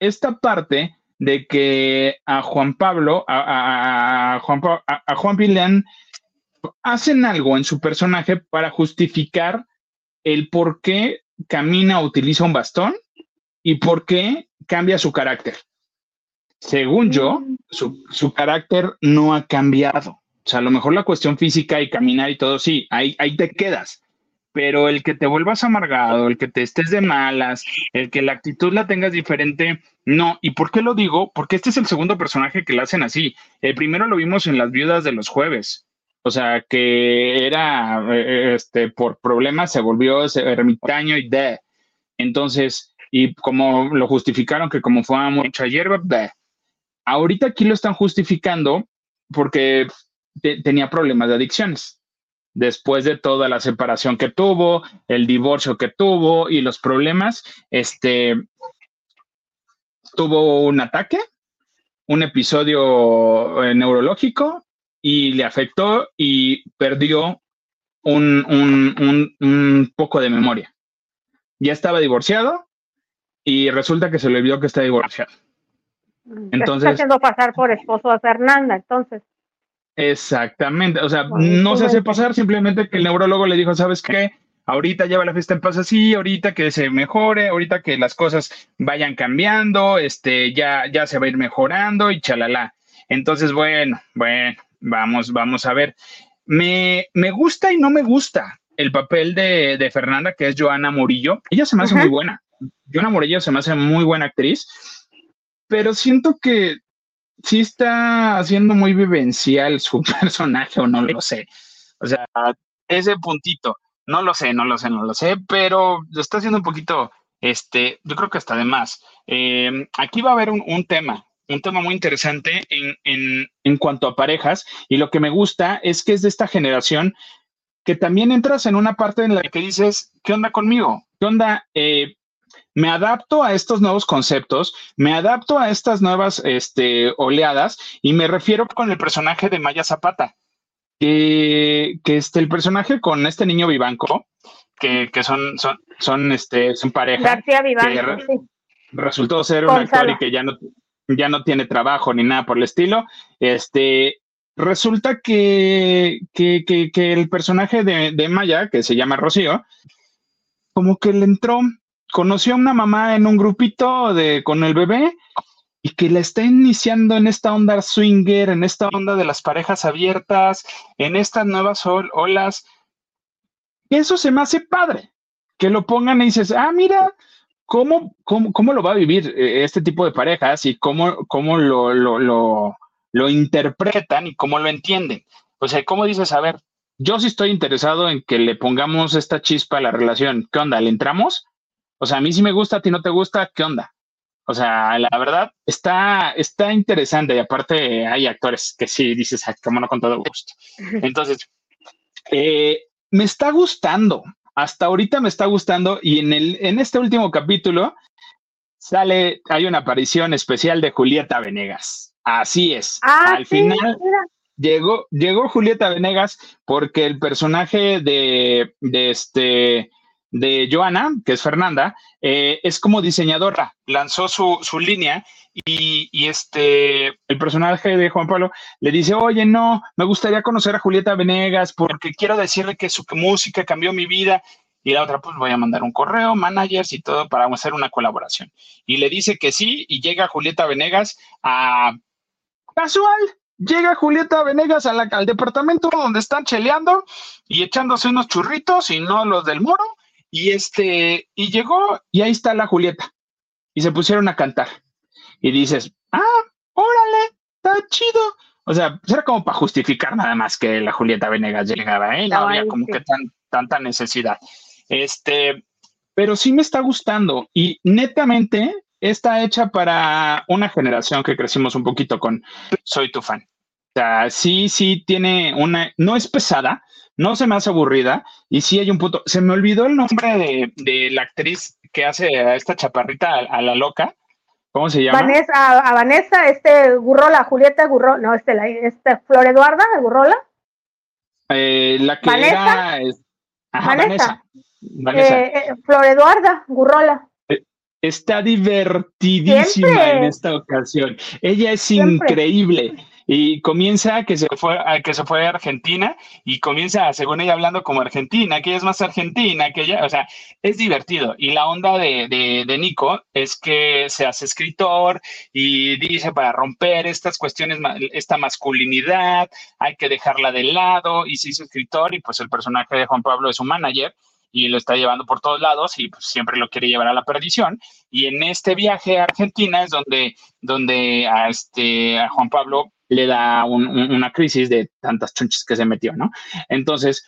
A: esta parte de que a Juan Pablo, a, Juan, a Juan hacen algo en su personaje para justificar el por qué camina, utiliza un bastón y por qué cambia su carácter. Según yo, mm. su, carácter no ha cambiado. O sea, a lo mejor la cuestión física y caminar y todo, sí, ahí, ahí te quedas. Pero el que te vuelvas amargado, el que te estés de malas, el que la actitud la tengas diferente, no. ¿Y por qué lo digo? Porque este es el segundo personaje que le hacen así. El primero lo vimos en las viudas de los jueves. O sea, que era, eh, este, por problemas se volvió ese ermitaño y de. Entonces, y como lo justificaron que como fue mucha hierba, de. Ahorita aquí lo están justificando porque tenía problemas de adicciones. Después de toda la separación que tuvo, el divorcio que tuvo y los problemas, este, tuvo un ataque, un episodio eh, neurológico y le afectó y perdió un, poco de memoria. Ya estaba divorciado y resulta que se le vio que está divorciado.
B: Mm, entonces, está haciendo pasar por esposo a Fernanda, entonces.
A: Exactamente, o sea, no se hace pasar, simplemente que el neurólogo le dijo, ¿sabes qué? Ahorita lleva la fiesta en paz así, ahorita que se mejore, ahorita que las cosas vayan cambiando, este, ya, ya se va a ir mejorando y chalala. Entonces, bueno, bueno, Vamos, vamos a ver. Me, gusta y no me gusta el papel de, Fernanda, que es Joana Murillo. Ella se me hace muy buena. Joana Murillo se me hace muy buena actriz, pero siento que sí está haciendo muy vivencial su personaje, o no lo sé. O sea, ese puntito, no lo sé, no lo sé, no lo sé, pero lo está haciendo un poquito, este, yo creo que hasta de más. Eh, aquí va a haber un tema, un tema muy interesante en, cuanto a parejas y lo que me gusta es que es de esta generación que también entras en una parte en la que dices, ¿qué onda conmigo? ¿Qué onda? Eh, me adapto a estos nuevos conceptos, me adapto a estas nuevas este, oleadas y me refiero con el personaje de Maya Zapata, que, que este, el personaje con este niño Vivanco, que, son, son, son, este, son pareja.
B: García Vivanco,
A: Resultó ser un actor y que ya no, ya no tiene trabajo ni nada por el estilo. Este, resulta que, que, que, el personaje de, de, Maya, que se llama Rocío, como que le entró, conoció a una mamá en un grupito de, con el bebé y que la está iniciando en esta onda swinger, en esta onda de las parejas abiertas, en estas nuevas olas. Eso se me hace padre, que lo pongan y dices, ah, mira, ¿cómo, cómo, lo va a vivir eh, este tipo de parejas y cómo, cómo lo, lo, lo, lo interpretan y cómo lo entienden? O sea, ¿cómo dices, a ver, yo sí estoy interesado en que le pongamos esta chispa a la relación. ¿Qué onda? ¿Le entramos? O sea, a mí sí me gusta, a ti no te gusta, ¿qué onda? O sea, la verdad está, está interesante y aparte hay actores que sí dices, Ay, cómo no con todo gusto. Entonces, eh, me está gustando, hasta ahorita me está gustando y en, el, en este último capítulo sale, hay una aparición especial de Julieta Venegas. Así es.
B: Ah, Al final
A: llegó, llegó Julieta Venegas porque el personaje de, de este de Joana, que es Fernanda, eh, es como diseñadora, lanzó su, línea y, este, el personaje de Juan Pablo le dice, oye, no, me gustaría conocer a Julieta Venegas porque quiero decirle que su música cambió mi vida. Y la otra, pues voy a mandar un correo, managers y todo para hacer una colaboración. Y le dice que sí y llega Julieta Venegas a casual, llega Julieta Venegas al departamento donde están cheleando y echándose unos churritos y no los del moro y este, y llegó y ahí está la Julieta. Y se pusieron a cantar. Y dices, ah, órale, está chido. O sea, pues era como para justificar nada más que la Julieta Venegas llegaba, ¿eh? No había como que tan, tanta necesidad. Este, pero sí me está gustando y netamente está hecha para una generación que crecimos un poquito con Soy tu fan. O sea, sí, sí tiene una, no es pesada, no se me hace aburrida y sí hay un punto. Se me olvidó el nombre de, la actriz que hace a esta chaparrita, a, la loca. ¿Cómo se llama?
B: Vanessa, a, Vanessa, este Gurrola, Julieta Gurrola, no, este, la, este Flor Eduarda Gurrola.
A: Eh, la que
B: Vanessa.
A: era.
B: Vanessa. Vanessa. Eh, eh, Flor Eduarda Gurrola.
A: Está divertidísima en esta ocasión. Ella es increíble y comienza que se fue a, que se fue a Argentina y comienza, según ella, hablando como argentina, que ella es más argentina, que ella, o sea, es divertido. Y la onda de, de, Nico es que se hace escritor y dice para romper estas cuestiones, esta masculinidad, hay que dejarla de lado y se hizo escritor y pues el personaje de Juan Pablo es un manager y lo está llevando por todos lados y pues, siempre lo quiere llevar a la perdición. Y en este viaje a Argentina es donde, donde a, este, a Juan Pablo le da una crisis de tantas chunches que se metió, ¿no? Entonces,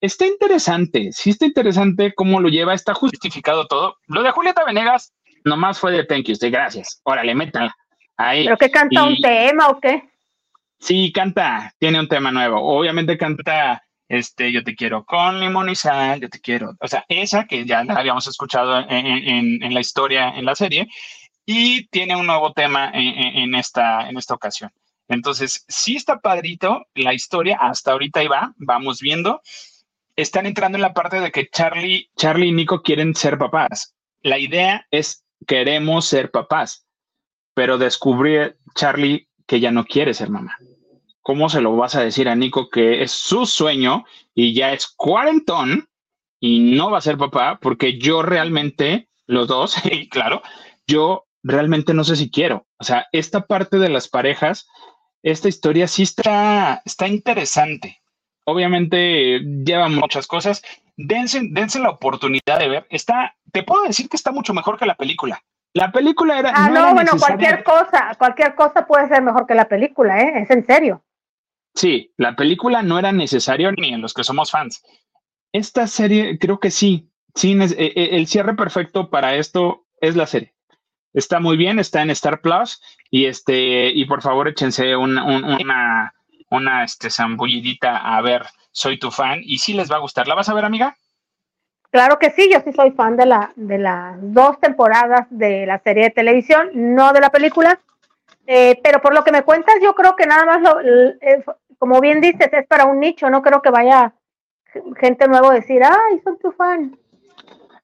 A: está interesante, sí está interesante cómo lo lleva, está justificado todo. Lo de Julieta Venegas nomás fue de thank you, de gracias, órale, métala. Ahí.
B: ¿Pero que canta un tema o qué?
A: Sí, canta, tiene un tema nuevo. Obviamente canta este, yo te quiero con limón y sal, yo te quiero, o sea, esa que ya la habíamos escuchado en, la historia, en la serie, y tiene un nuevo tema en, esta, en esta ocasión. Entonces, sí está padrito la historia, hasta ahorita ahí va, vamos viendo. Están entrando en la parte de que Charlie, Charlie y Nico quieren ser papás. La idea es queremos ser papás, pero descubrir Charlie que ya no quiere ser mamá. ¿Cómo se lo vas a decir a Nico que es su sueño y ya es cuarentón y no va a ser papá? Porque yo realmente, los dos, y claro, yo realmente no sé si quiero. O sea, esta parte de las parejas esta historia sí está, está interesante. Obviamente lleva muchas cosas. Dense, dense la oportunidad de ver. Está, te puedo decir que está mucho mejor que la película. La película era.
B: Ah, no, bueno, cualquier cosa, cualquier cosa puede ser mejor que la película, ¿eh? Es en serio.
A: Sí, la película no era necesario ni en los que somos fans. Esta serie, creo que sí. sí eh, eh, el cierre perfecto para esto es la serie. Está muy bien, está en Star Plus y este y por favor échense una, una, una este, zambullidita a ver, soy tu fan y sí les va a gustar. ¿La vas a ver, amiga?
B: Claro que sí, yo sí soy fan de, la, de las dos temporadas de la serie de televisión, no de la película, eh, pero por lo que me cuentas, yo creo que nada más, lo, eh, como bien dices, es para un nicho, no creo que vaya gente nueva a decir, ay, soy tu fan.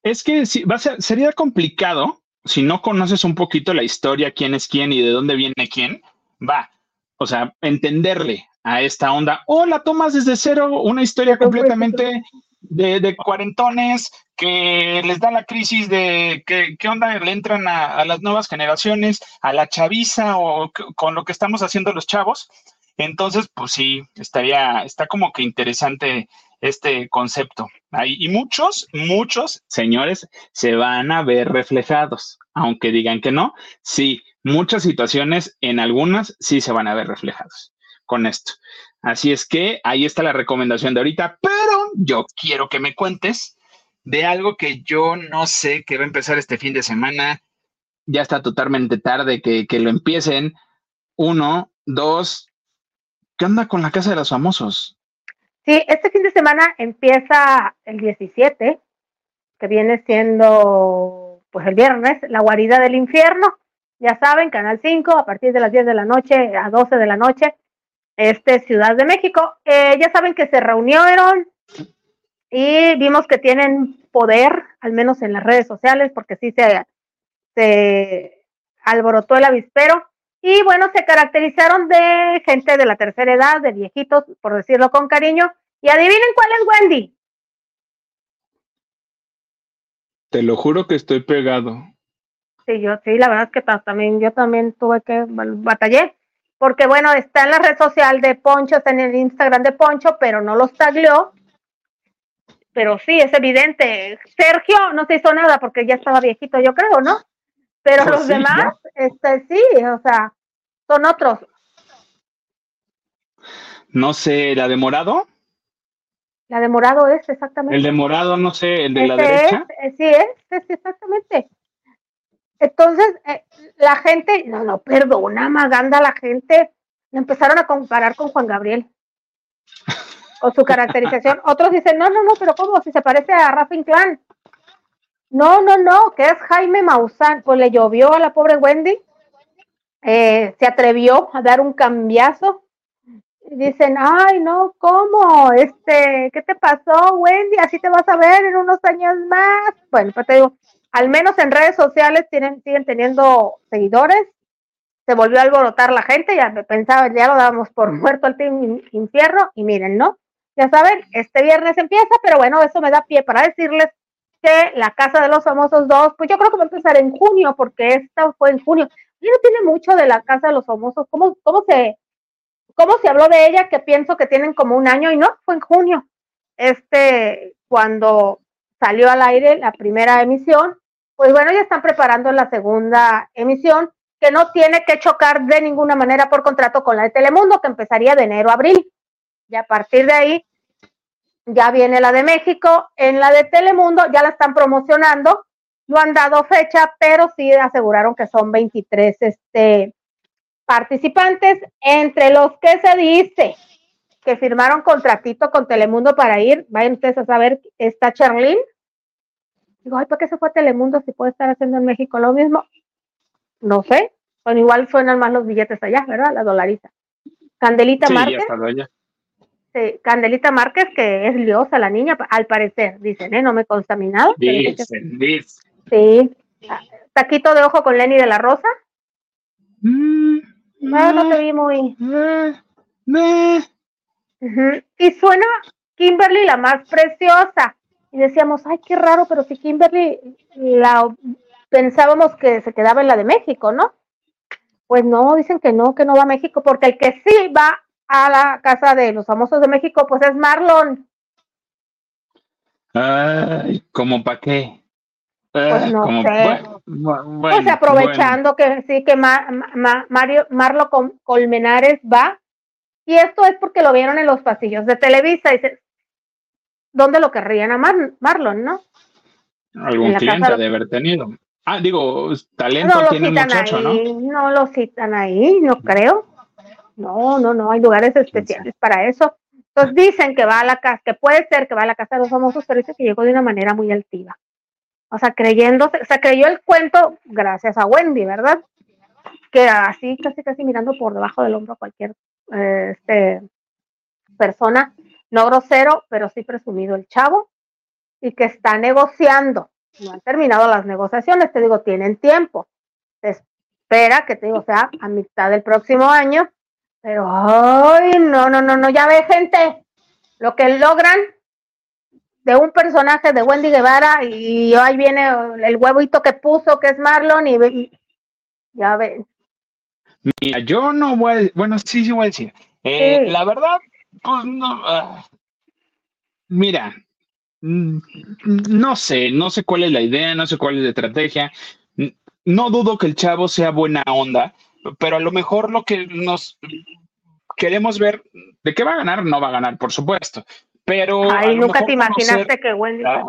A: Es que sí, va a ser, sería complicado si no conoces un poquito la historia, quién es quién y de dónde viene quién, va, o sea, entenderle a esta onda, o la tomas desde cero, una historia completamente de, cuarentones que les da la crisis de qué, qué onda le entran a, las nuevas generaciones, a la chaviza o con lo que estamos haciendo los chavos. Entonces, pues sí, estaría, está como que interesante este concepto. y muchos, muchos señores se van a ver reflejados, aunque digan que no. Sí, muchas situaciones, en algunas sí se van a ver reflejados con esto. Así es que ahí está la recomendación de ahorita, pero yo quiero que me cuentes de algo que yo no sé que va a empezar este fin de semana. Ya está totalmente tarde que, que lo empiecen. Uno, dos, ¿qué onda con la Casa de los Famosos?
B: Sí, este fin de semana empieza el 17, que viene siendo pues el viernes, la guarida del infierno. Ya saben, Canal 5, a partir de las 10 de la noche a 12 de la noche, este, Ciudad de México. Eh, ya saben que se reunieron y vimos que tienen poder, al menos en las redes sociales, porque sí se, se alborotó el avispero. Y bueno, se caracterizaron de gente de la tercera edad, de viejitos, por decirlo con cariño. Y adivinen cuál es Wendy.
A: Te lo juro que estoy pegado.
B: Sí, yo sí, la verdad es que también, yo también tuve que batallé porque bueno, está en la red social de Poncho, está en el Instagram de Poncho, pero no los taglió. Pero sí, es evidente. Sergio no se hizo nada porque ya estaba viejito, yo creo, ¿no? Pero pues los demás, este sí, o sea, son otros.
A: No sé, ¿la de morado?
B: La de morado es, exactamente.
A: El de morado, no sé, el de la derecha.
B: Eh, sí, es, es exactamente. Entonces, eh, la gente, no, no, perdona, Maganda, la gente empezaron a comparar con Juan Gabriel, con su caracterización. Otros dicen, no, no, no, pero ¿cómo? Si se parece a Rafa Inclán. No, no, no, que es Jaime Maussan. Pues le llovió a la pobre Wendy. Eh, se atrevió a dar un cambiazo. Dicen, ay, no, ¿cómo? Este, ¿qué te pasó, Wendy? Así te vas a ver en unos años más. Bueno, pues te digo, al menos en redes sociales tienen, siguen teniendo seguidores. Se volvió a alborotar la gente, ya pensaba, ya lo dábamos por muerto al Team Infierno, y miren, ¿no? Ya saben, este viernes empieza, pero bueno, eso me da pie para decirles que la Casa de los Famosos 2, pues yo creo que va a empezar en junio, porque esta fue en junio. Y no tiene mucho de la Casa de los Famosos, ¿cómo, cómo, se, cómo se habló de ella? Que pienso que tienen como un año, y no, fue en junio. Este, cuando salió al aire la primera emisión, pues bueno, ya están preparando la segunda emisión, que no tiene que chocar de ninguna manera por contrato con la de Telemundo, que empezaría de enero a abril. Y a partir de ahí, ya viene la de México. En la de Telemundo ya la están promocionando. No han dado fecha, pero sí aseguraron que son 23 este, participantes, entre los que se dice que firmaron contratito con Telemundo para ir. Vayan ustedes a saber, está Cherlin, Digo, ay, ¿para qué se fue a Telemundo si puede estar haciendo en México lo mismo? No sé. Bueno, igual suenan más los billetes allá, ¿verdad? La dolariza. Candelita Márquez. Sí, Candelita Márquez, que es liosa la niña, al parecer, dicen, ¿eh? No me consta mi nada. Dicen, dicen. Sí. Taquito de ojo con Lenny de la Rosa. Mm, no, no te vi muy. Y suena Kimberly la más preciosa y decíamos, ay, qué raro, pero si Kimberly la pensábamos que se quedaba en la de México, ¿no? Pues no, dicen que no, que no va a México, porque el que sí va a la casa de los famosos de México, pues es Marlon.
A: Ay, ¿cómo para qué?
B: Pues ah, no sé. pues aprovechando que sí, que Mario, Marlo Colmenares va. Y esto es porque lo vieron en los pasillos de Televisa. Y se, ¿dónde lo querrían a Marlon, no?
A: Algún cliente de haber tenido. Ah, digo, talento no tiene muchacho, ¿no?
B: No lo citan ahí, no creo. No, no, no, hay lugares especiales para eso. Entonces dicen que va a la casa, que puede ser que va a la casa de los famosos, pero dice que llegó de una manera muy altiva. O sea, creyéndose, o sea, creyó el cuento gracias a Wendy, ¿verdad? Que así, casi, casi mirando por debajo del hombro a cualquier eh, este, persona no grosero, pero sí presumido el chavo, y que está negociando. No han terminado las negociaciones, te digo, tienen tiempo. Se espera que te digo, sea a mitad del próximo año, pero ay, no, no, no, no, ya ve gente, lo que logran de un personaje de Wendy Guevara y ahí viene el huevito que puso, que es Marlon, y, ya ven.
A: Mira, yo no voy a, bueno, sí, sí voy a decir. Eh, la verdad, pues no. Ah, mira, mm, no sé, no sé cuál es la idea, no sé cuál es la estrategia. No dudo que el chavo sea buena onda, pero a lo mejor lo que nos queremos ver, ¿de qué va a ganar? No va a ganar, por supuesto. Pero.
B: Ay, nunca te imaginaste que Wendy.
A: Ah,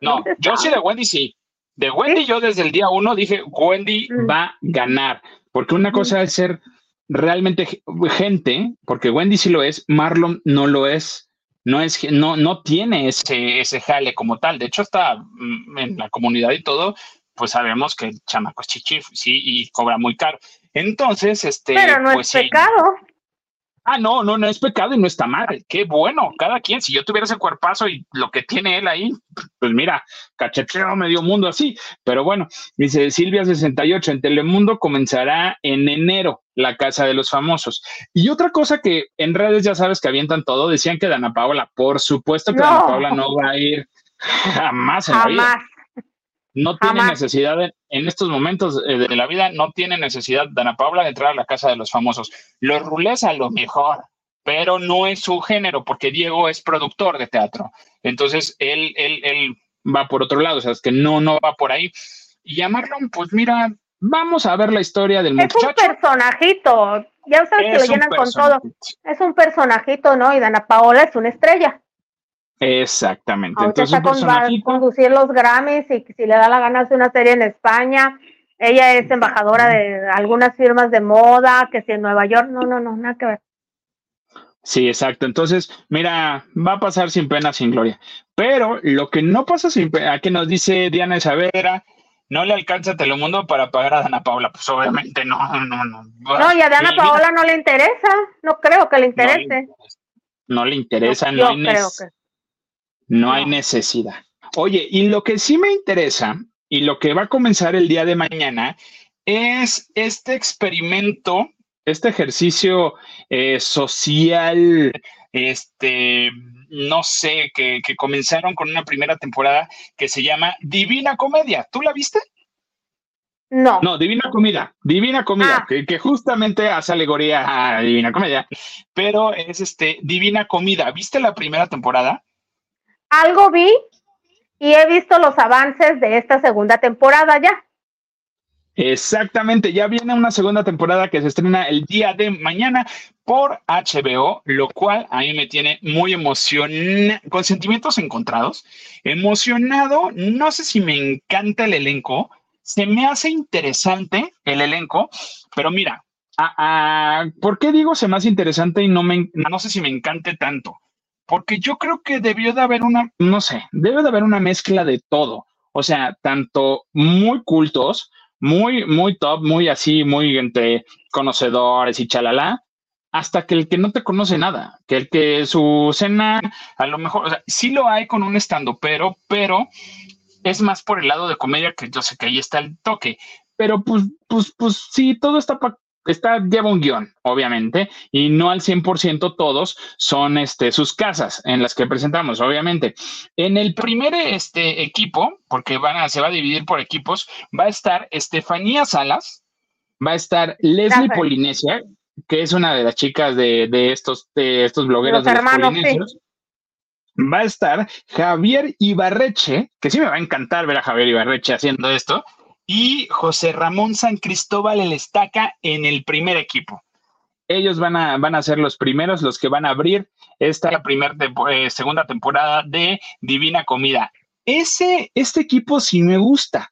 A: no, yo sí de Wendy sí. De Wendy, yo desde el día uno dije: Wendy mm. va a ganar. Porque una cosa es ser realmente gente, porque Wendy sí lo es, Marlon no lo es. No, es, no, no tiene ese, ese jale como tal. De hecho, está mm, en la comunidad y todo, pues sabemos que el chamaco es chichif, sí, y cobra muy caro. Entonces, este.
B: Pero no
A: pues,
B: es pecado.
A: Ah, no, no, no es pecado y no está mal. Qué bueno, cada quien. Si yo tuviera ese cuerpazo y lo que tiene él ahí, pues mira, cacheteo medio mundo así. Pero bueno, dice Silvia 68, en Telemundo comenzará en enero la Casa de los Famosos. Y otra cosa que en redes ya sabes que avientan todo, decían que Dana Paola, por supuesto que Dana Paola no va a ir jamás en la vida no tiene necesidad en estos momentos eh, de la vida, no tiene necesidad Dana Paula de entrar a la casa de los famosos. Los rulés a lo mejor, pero no es su género, porque Diego es productor de teatro. Entonces, él, él, él va por otro lado, o sea, es que no, no va por ahí. Y a Marlon, pues mira, vamos a ver la historia del muchacho.
B: Es un personajito, ya sabes que lo llenan con todo. Es un personajito, ¿no? Y Dana Paola es una estrella.
A: Exactamente.
B: Entonces, está con, va a conducir los Grammys y si le da la gana hacer una serie en España. Ella es embajadora de algunas firmas de moda, que si en Nueva York, no, no, no, nada que ver.
A: Sí, exacto. Entonces, mira, va a pasar sin pena, sin gloria. Pero lo que no pasa sin pena, que nos dice Diana Isabera, no le alcanza Telemundo para pagar a Dana Paula. Pues obviamente no, no, no.
B: No, y a Dana Paola no le interesa. No creo que le interese.
A: No le interesa, no,
B: yo creo que
A: no hay necesidad. Oye, y lo que sí me interesa y lo que va a comenzar el día de mañana es este experimento, este ejercicio eh, social, este, no sé, que, comenzaron con una primera temporada que se llama Divina Comedia. ¿Tú la viste?
B: No.
A: No, Divina Comida, Divina Comida, ah. que, que, justamente hace alegoría a Divina Comedia, pero es este Divina Comida. ¿Viste la primera temporada?
B: Algo vi y he visto los avances de esta segunda temporada ya.
A: Exactamente, ya viene una segunda temporada que se estrena el día de mañana por HBO, lo cual a mí me tiene muy emocionado, con sentimientos encontrados, emocionado, no sé si me encanta el elenco, se me hace interesante el elenco, pero mira, ¿por qué digo se me hace interesante y no, me, no sé si me encante tanto? Porque yo creo que debió de haber una, no sé, debe de haber una mezcla de todo. O sea, tanto muy cultos, muy, muy top, muy así, muy entre conocedores y chalala, hasta que el que no te conoce nada, que el que su cena, a lo mejor, o sea, sí lo hay con un estando, pero, pero es más por el lado de comedia que yo sé que ahí está el toque. Pero pues, pues, pues sí, todo está para está, lleva un guion, obviamente, y no al 100% todos son este, sus casas en las que presentamos, obviamente. En el primer este, equipo, porque van a, se va a dividir por equipos, va a estar Estefanía Salas, va a estar Leslie Polinesia, que es una de las chicas de, estos, de estos blogueros de los polinesios. Va a estar Javier Ibarreche, que sí me va a encantar ver a Javier Ibarreche haciendo esto y José Ramón San Cristóbal el Estaca en el primer equipo. Ellos van a, van a ser los primeros, los que van a abrir esta primera eh, segunda temporada de Divina Comida. Ese, este equipo sí me gusta.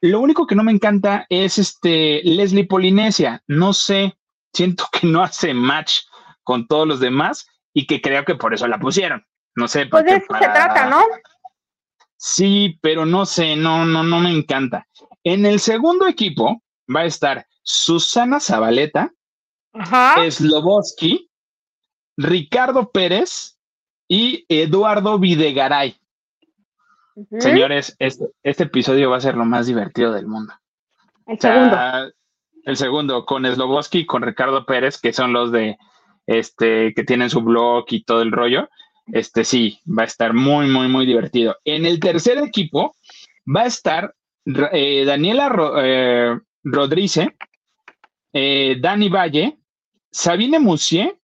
A: Lo único que no me encanta es este Leslie Polinesia. No sé, siento que no hace match con todos los demás y que creo que por eso la pusieron. No sé.
B: Pues de eso se trata, ¿no?
A: Sí, pero no sé, no, no, no me encanta. En el segundo equipo va a estar Susana Zabaleta, Sloboski, Ricardo Pérez y Eduardo Videgaray. Señores, este, este, episodio va a ser lo más divertido del mundo.
B: El segundo.
A: El segundo, con Sloboski y con Ricardo Pérez, que son los de este, que tienen su blog y todo el rollo. Este sí, va a estar muy, muy, muy divertido. En el tercer equipo va a estar eh, Daniela eh, Rodríguez, eh, Dani Valle, Sabine Musier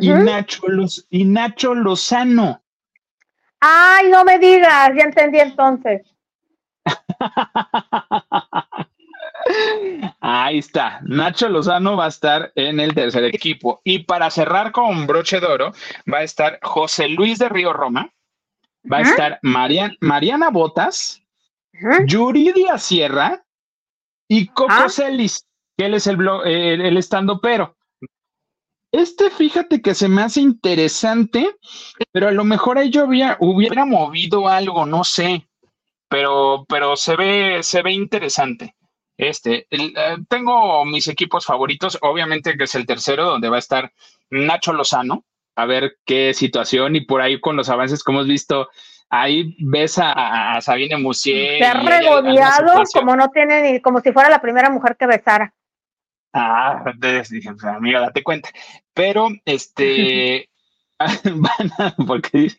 A: y, Nacho y Nacho Lozano.
B: Ay, no me digas, ya entendí entonces.
A: Ahí está. Nacho Lozano va a estar en el tercer equipo. Y para cerrar con broche de oro, va a estar José Luis de Río Roma, va a estar Mariana Botas, Yuridia Sierra y Coco Celis, que él es el, el, estando pero. Este, fíjate que se me hace interesante, pero a lo mejor yo hubiera, hubiera movido algo, no sé, pero, pero se ve, se ve interesante. Este, eh, tengo mis equipos favoritos, obviamente que es el tercero, donde va a estar Nacho Lozano, a ver qué situación y por ahí con los avances como hemos visto, ahí ves a, Sabine Musier.
B: Se ha regodeado como no tiene ni, como si fuera la primera mujer que besara.
A: Ah, entonces dije, pues, amiga, date cuenta. Pero este van a, porque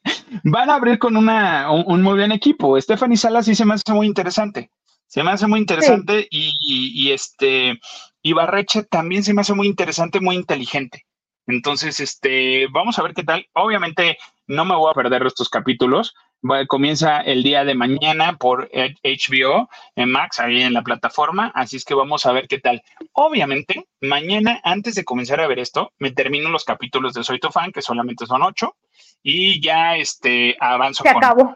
A: van a abrir con una, un, muy buen equipo. Stephanie Salas sí se me hace muy interesante. Se me hace muy interesante y, este, y Barreche también se me hace muy interesante, muy inteligente. Entonces, este, vamos a ver qué tal. Obviamente no me voy a perder estos capítulos. comienza el día de mañana por HBO en Max, ahí en la plataforma. Así es que vamos a ver qué tal. Obviamente, mañana, antes de comenzar a ver esto, me termino los capítulos de Soy tu fan, que solamente son ocho y ya este avanzo
B: se acabó.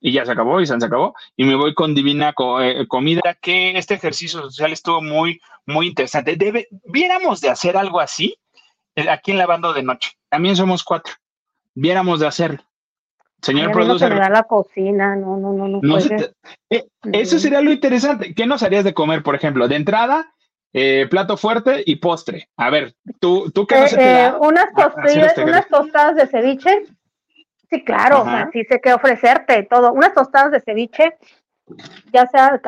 A: y ya se acabó y se acabó y me voy con divina eh, comida que este ejercicio social estuvo muy muy interesante. Debe, viéramos de hacer algo así eh, aquí en la banda de noche. También somos cuatro. Viéramos de hacerlo. Señor producer.
B: no la cocina no no no no,
A: eh, eso sería lo interesante. Qué nos harías de comer por ejemplo de entrada eh, plato fuerte y postre. A ver, tú, tú qué
B: eh, eh, unas, unas tostadas de ceviche. Sí, claro, así sé qué ofrecerte, todo. Unas tostadas de ceviche, ya sea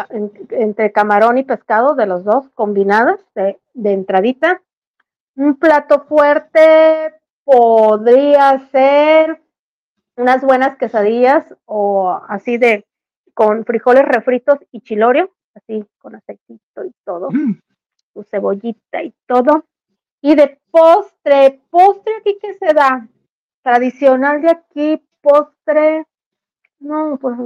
B: entre camarón y pescado, de los dos, combinadas, de, de entradita. Un plato fuerte podría ser unas buenas quesadillas o así de con frijoles refritos y chilorio, así con aceitito y todo. Mm su cebollita y todo. Y de postre, postre aquí que se da, tradicional de aquí, postre, no, pues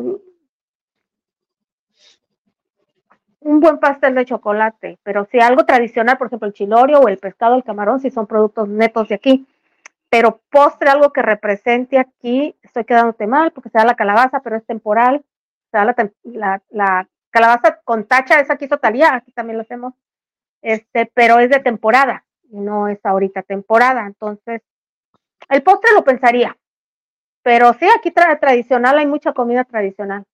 B: un buen pastel de chocolate, pero si algo tradicional, por ejemplo, el chilorio o el pescado, el camarón, si son productos netos de aquí. Pero postre, algo que represente aquí, estoy quedándote mal porque se da la calabaza, pero es temporal. Se da la, la, calabaza con tacha, esa aquí Talía, aquí también lo hacemos este, pero es de temporada, no es ahorita temporada. Entonces, el postre lo pensaría, pero sí, aquí tradicional hay mucha comida tradicional.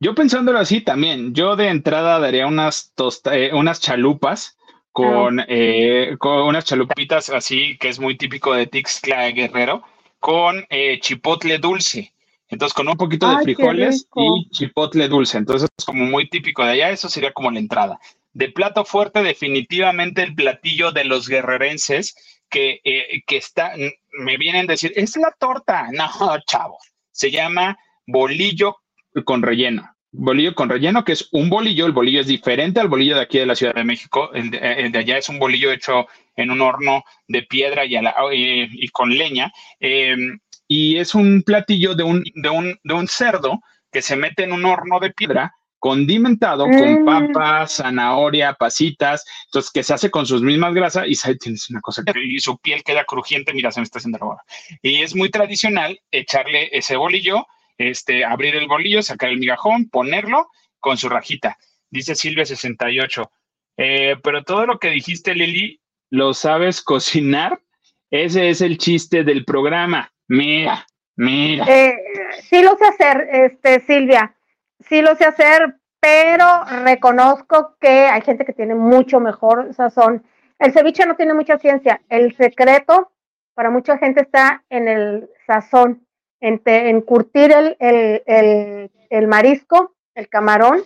A: Yo pensándolo así también, yo de entrada daría unas, eh, unas chalupas con, ah. eh, con unas chalupitas así, que es muy típico de Tixla Guerrero, con eh, chipotle dulce. Entonces, con un poquito de frijoles y chipotle dulce. Entonces, es como muy típico de allá, eso sería como la entrada. De plato fuerte, definitivamente el platillo de los guerrerenses que, eh, que está, me vienen a decir, es la torta. No, chavo, se llama bolillo con relleno. Bolillo con relleno, que es un bolillo, el bolillo es diferente al bolillo de aquí de la Ciudad de México, el de, allá es un bolillo hecho en un horno de piedra y, y, con leña, em, y es un platillo de un, de, un, de un cerdo que se mete en un horno de piedra condimentado con mm. papas, zanahoria, pasitas, entonces que se hace con sus mismas grasas y tienes una cosa y su piel queda crujiente, mira, se me está haciendo ahora. Y es muy tradicional echarle ese bolillo, este, abrir el bolillo, sacar el migajón, ponerlo con su rajita. Dice Silvia 68. Eh, pero todo lo que dijiste, Lili, lo sabes cocinar. Ese es el chiste del programa. Mira, mira.
B: Eh, sí lo sé hacer, este, Silvia sí lo sé hacer, pero reconozco que hay gente que tiene mucho mejor sazón. El ceviche no tiene mucha ciencia. El secreto para mucha gente está en el sazón, en, curtir el, marisco, el camarón,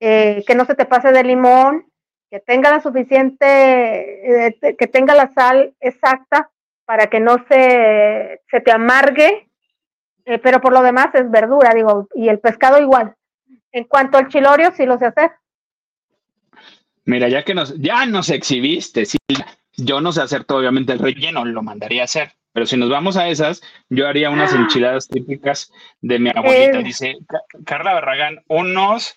B: eh, que no se te pase de limón, que tenga la suficiente, eh, que tenga la sal exacta para que no se, se te amargue, eh, pero por lo demás es verdura, digo, y el pescado igual. En cuanto al chilorio, sí lo sé hacer.
A: Mira, ya que nos, ya nos exhibiste, sí, yo no sé hacer todo, obviamente el relleno lo mandaría a hacer, pero si nos vamos a esas, yo haría unas ah. enchiladas típicas de mi abuelita. Eh. dice Carla Barragán, unos,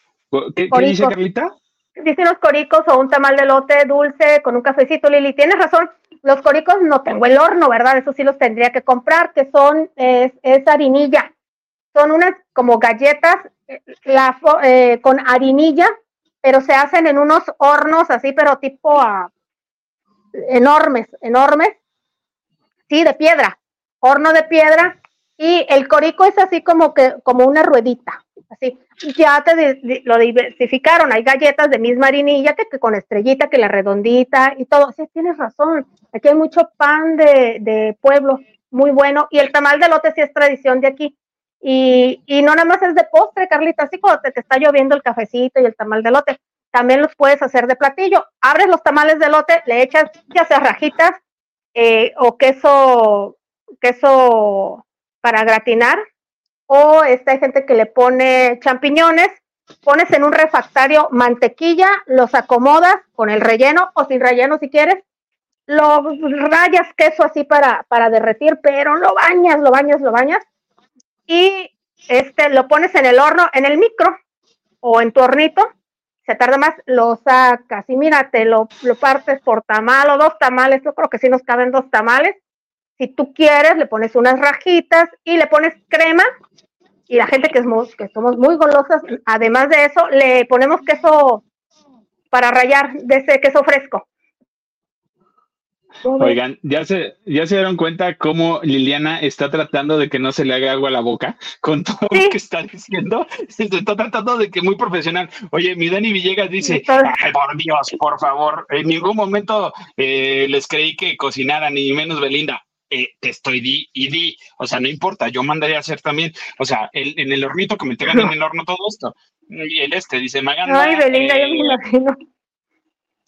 A: ¿qué, ¿qué dice Carlita?
B: Dice unos coricos o un tamal de lote dulce con un cafecito, Lili. Tienes razón, los coricos no tengo el horno, ¿verdad? Eso sí los tendría que comprar, que son, es, harinilla. Son unas como galletas eh, eh, con harinilla, pero se hacen en unos hornos así, pero tipo a, enormes, enormes. Sí, de piedra, horno de piedra. Y el corico es así como que, como una ruedita, así. Ya te lo diversificaron. Hay galletas de misma harinilla que, que, con estrellita, que la redondita y todo. Sí, tienes razón. Aquí hay mucho pan de, pueblo, muy bueno. Y el tamal de lote sí es tradición de aquí. Y, no nada más es de postre, Carlita, así como te, está lloviendo el cafecito y el tamal de lote. También los puedes hacer de platillo. Abres los tamales de lote, le echas ya sea rajitas eh, o queso, queso para gratinar. O esta hay gente que le pone champiñones, pones en un refactario mantequilla, los acomodas con el relleno o sin relleno si quieres, lo rayas queso así para, para derretir, pero lo bañas, lo bañas, lo bañas y este lo pones en el horno, en el micro o en tu hornito, se tarda más, lo sacas y mira, te lo, lo partes por tamal o dos tamales, yo creo que sí nos caben dos tamales. Si tú quieres, le pones unas rajitas y le pones crema y la gente que, es, que somos muy golosas, además de eso, le ponemos queso para rayar de ese queso fresco.
A: Oigan, ¿ya se, ¿ya se dieron cuenta cómo Liliana está tratando de que no se le haga agua a la boca con todo lo que está diciendo? Se está tratando de que muy profesional. Oye, mi Dani Villegas dice, Ay, por Dios, por favor, en ningún momento eh, les creí que cocinaran, ni menos Belinda. Eh, te estoy di y di, o sea, no importa, yo mandaría a hacer también, o sea, en el hornito que me tengan en el horno todo esto. Y el este dice, Maganda.
B: Ay, Belinda, yo me eh, imagino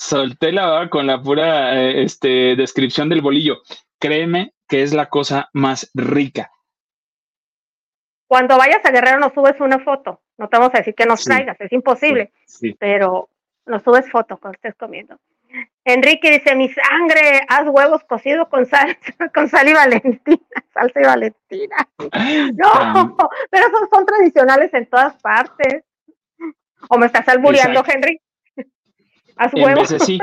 A: solté la con la pura eh, este, descripción del bolillo. Créeme que es la cosa más rica.
B: Cuando vayas a Guerrero nos subes una foto. No te vamos a decir que nos traigas, es imposible. Pero nos subes foto cuando estés comiendo. Enrique dice, mi sangre, haz huevos cocidos con sal, con sal y valentina, salsa y valentina. No, pero son, son tradicionales en todas partes. ¿O me estás albureando, Henry?
A: En veces sí,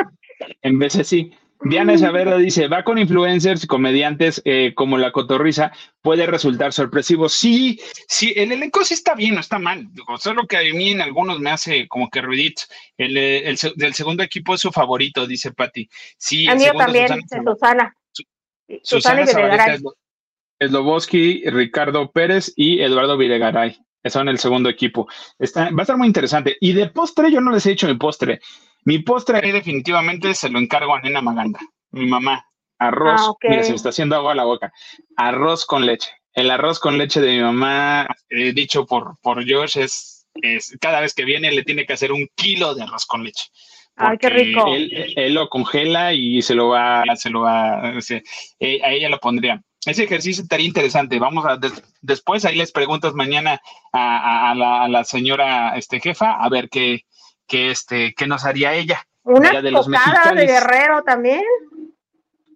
A: en veces sí. Diana Saavedra dice, va con influencers y comediantes eh, como la cotorriza, puede resultar sorpresivo. Sí, sí, el elenco sí está bien, no está mal. solo que a mí en algunos me hace como que ruidito. El, el, segundo equipo es su favorito, dice Patti. Sí,
B: a mí también, Susana.
A: Susana, Susana Sloboski, Ricardo Pérez y Eduardo Videgaray. Son el segundo equipo. Está, va a estar muy interesante. Y de postre, yo no les he dicho mi postre. Mi postre definitivamente se lo encargo a Nena Maganda, mi mamá. Arroz, ah, mira, se me está haciendo agua a la boca. Arroz con leche. El arroz con leche de mi mamá, eh, dicho por, por Josh, es, cada vez que viene le tiene que hacer un kilo de arroz con leche.
B: Ay, qué rico.
A: Él, lo congela y se lo va, se lo va, eh, a ella lo pondría. Ese ejercicio estaría interesante. Vamos a después ahí les preguntas mañana a, la, a, la, señora este, jefa a ver qué, que este, ¿qué nos haría ella?
B: ¿Una de de guerrero también?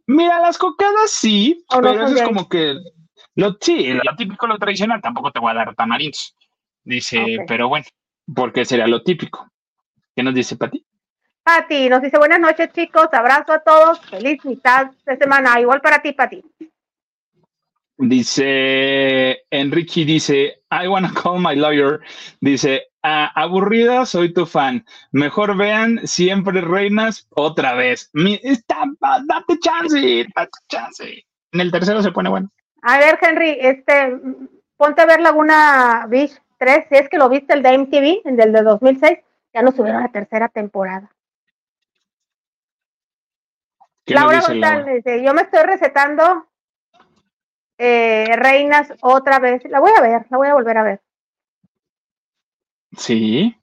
A: Mira, las cocadas sí, pero eso es como que lo, sí, lo típico, lo tradicional, tampoco te voy a dar tamarindos. Dice, pero bueno, porque sería lo típico. ¿Qué nos dice Pati?
B: Pati, nos dice buenas noches, chicos, abrazo a todos, feliz mitad de semana, igual para ti, Pati.
A: Dice Enrique, dice, I wanna call my lawyer. Dice, ah, aburrida, soy tu fan. Mejor vean siempre reinas otra vez. date chance, date chance. En el tercero se pone bueno.
B: A ver, Henry, este, ponte a ver Laguna Beach 3, si es que lo viste el de MTV, el del de 2006, ya nos subieron la tercera temporada. Laura González dice, yo me estoy recetando eh, Reinas otra vez. La voy a ver, la voy a volver a ver.
A: Sí.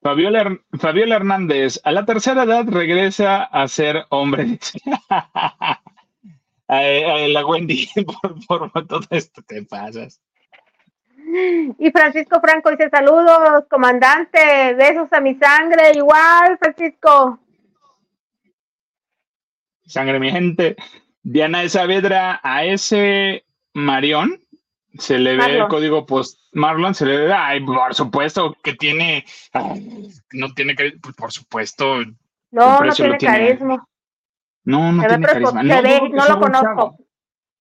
A: Fabiola, Fabiola, Hernández, a la tercera edad regresa a ser hombre. la Wendy por, por todo esto, te pasas.
B: Y Francisco Franco dice saludos, comandante, besos a mi sangre, igual, Francisco.
A: Sangre, mi gente. Diana de Saavedra, a ese Marión se le ve el código post. Marlon se le ve, ay, por supuesto que tiene, no tiene carisma, pues, por supuesto.
B: No, no tiene, carisma.
A: No, no tiene carisma. No,
B: no lo conozco.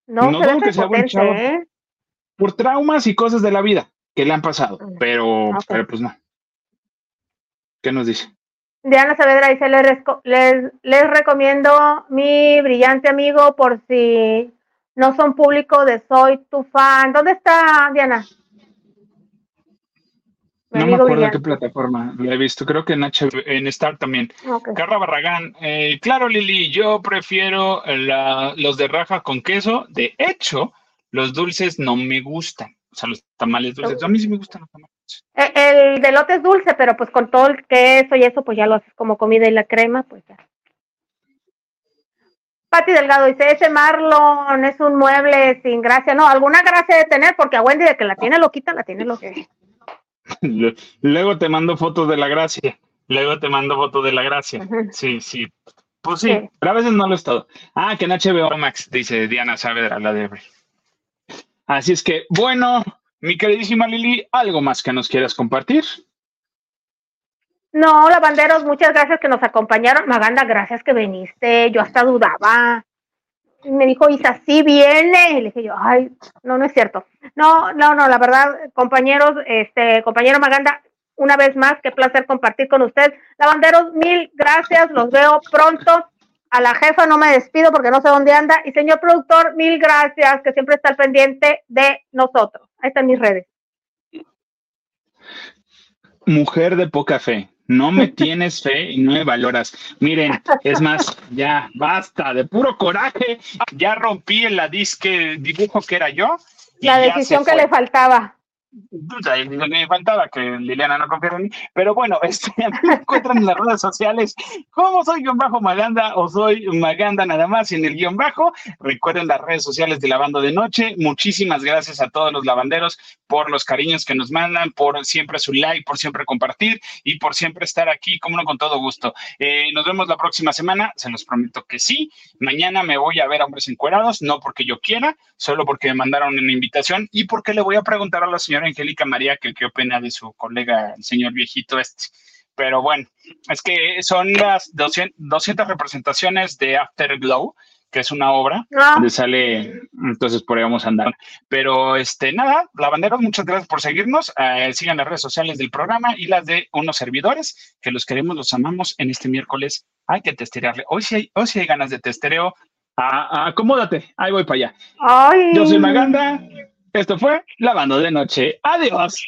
B: No, no se ve sea buen chavo. ¿eh?
A: Por traumas y cosas de la vida que le han pasado, mm, pero, pero pues no. ¿Qué nos dice?
B: Diana Saavedra dice, les, les, les recomiendo mi brillante amigo por si no son público de Soy tu fan. ¿Dónde está Diana?
A: no me acuerdo de qué plataforma la he visto, creo que en, en Star también. Carla Barragán, eh, claro Lili, yo prefiero los de raja con queso. De hecho, los dulces no me gustan. O sea, los tamales dulces. A mí sí me gustan los tamales.
B: Eh, el, de lote es dulce, pero pues con todo el queso y eso, pues ya lo haces como comida y la crema, pues ya. Pati Delgado dice, ese Marlon es un mueble sin gracia. No, alguna gracia de tener, porque a Wendy de que la tiene loquita, la tiene loquita.
A: Luego te mando fotos de la gracia. Luego te mando fotos de la gracia. Sí, sí. Pues sí, pero a veces no lo es todo. Ah, que en HBO Max, dice Diana Saavedra, la de Así es que, bueno, mi queridísima Lili, ¿algo más que nos quieras compartir?
B: No, lavanderos, muchas gracias que nos acompañaron. Maganda, gracias que viniste. Yo hasta dudaba. Y me dijo, Isa, sí viene. Le dije yo, ay, no, no es cierto. No, no, no, la verdad, compañeros, este, compañero Maganda, una vez más, qué placer compartir con usted. Lavanderos, mil gracias, los veo pronto. A la jefa no me despido porque no sé dónde anda. Y señor productor, mil gracias, que siempre está al pendiente de nosotros. Ahí están mis redes.
A: Mujer de poca fe no me tienes fe y no me valoras. Miren, es más, ya basta, de puro coraje, ya rompí la disque dibujo que era yo.
B: La decisión que le faltaba
A: me faltaba que Liliana no confiara en mí. Pero bueno, este, me encuentran en las redes sociales como soy guion bajo Maganda o soy Maganda nada más en el guion bajo. Recuerden las redes sociales de Lavando de Noche. Muchísimas gracias a todos los lavanderos por los cariños que nos mandan, por siempre su like, por siempre compartir y por siempre estar aquí, como no, con todo gusto. Eh, nos vemos la próxima semana, se los prometo que sí. Mañana me voy a ver a hombres encuerados, no porque yo quiera, solo porque me mandaron una invitación y porque le voy a preguntar a la señora Angélica María que qué opina de su colega, el señor viejito este. Pero bueno, es que son las 200, representaciones de Afterglow, que es una obra ah. donde sale, entonces por ahí vamos a andar. Pero este, nada, lavanderos, muchas gracias por seguirnos. Eh, sigan las redes sociales del programa y las de unos servidores, que los queremos, los amamos en este miércoles. Hay que testerearle. Hoy sí hay, hoy sí hay ganas de testereo. Ah, acomódate, ahí voy para allá. Yo soy Maganda. Esto fue Lavando de Noche. Adiós.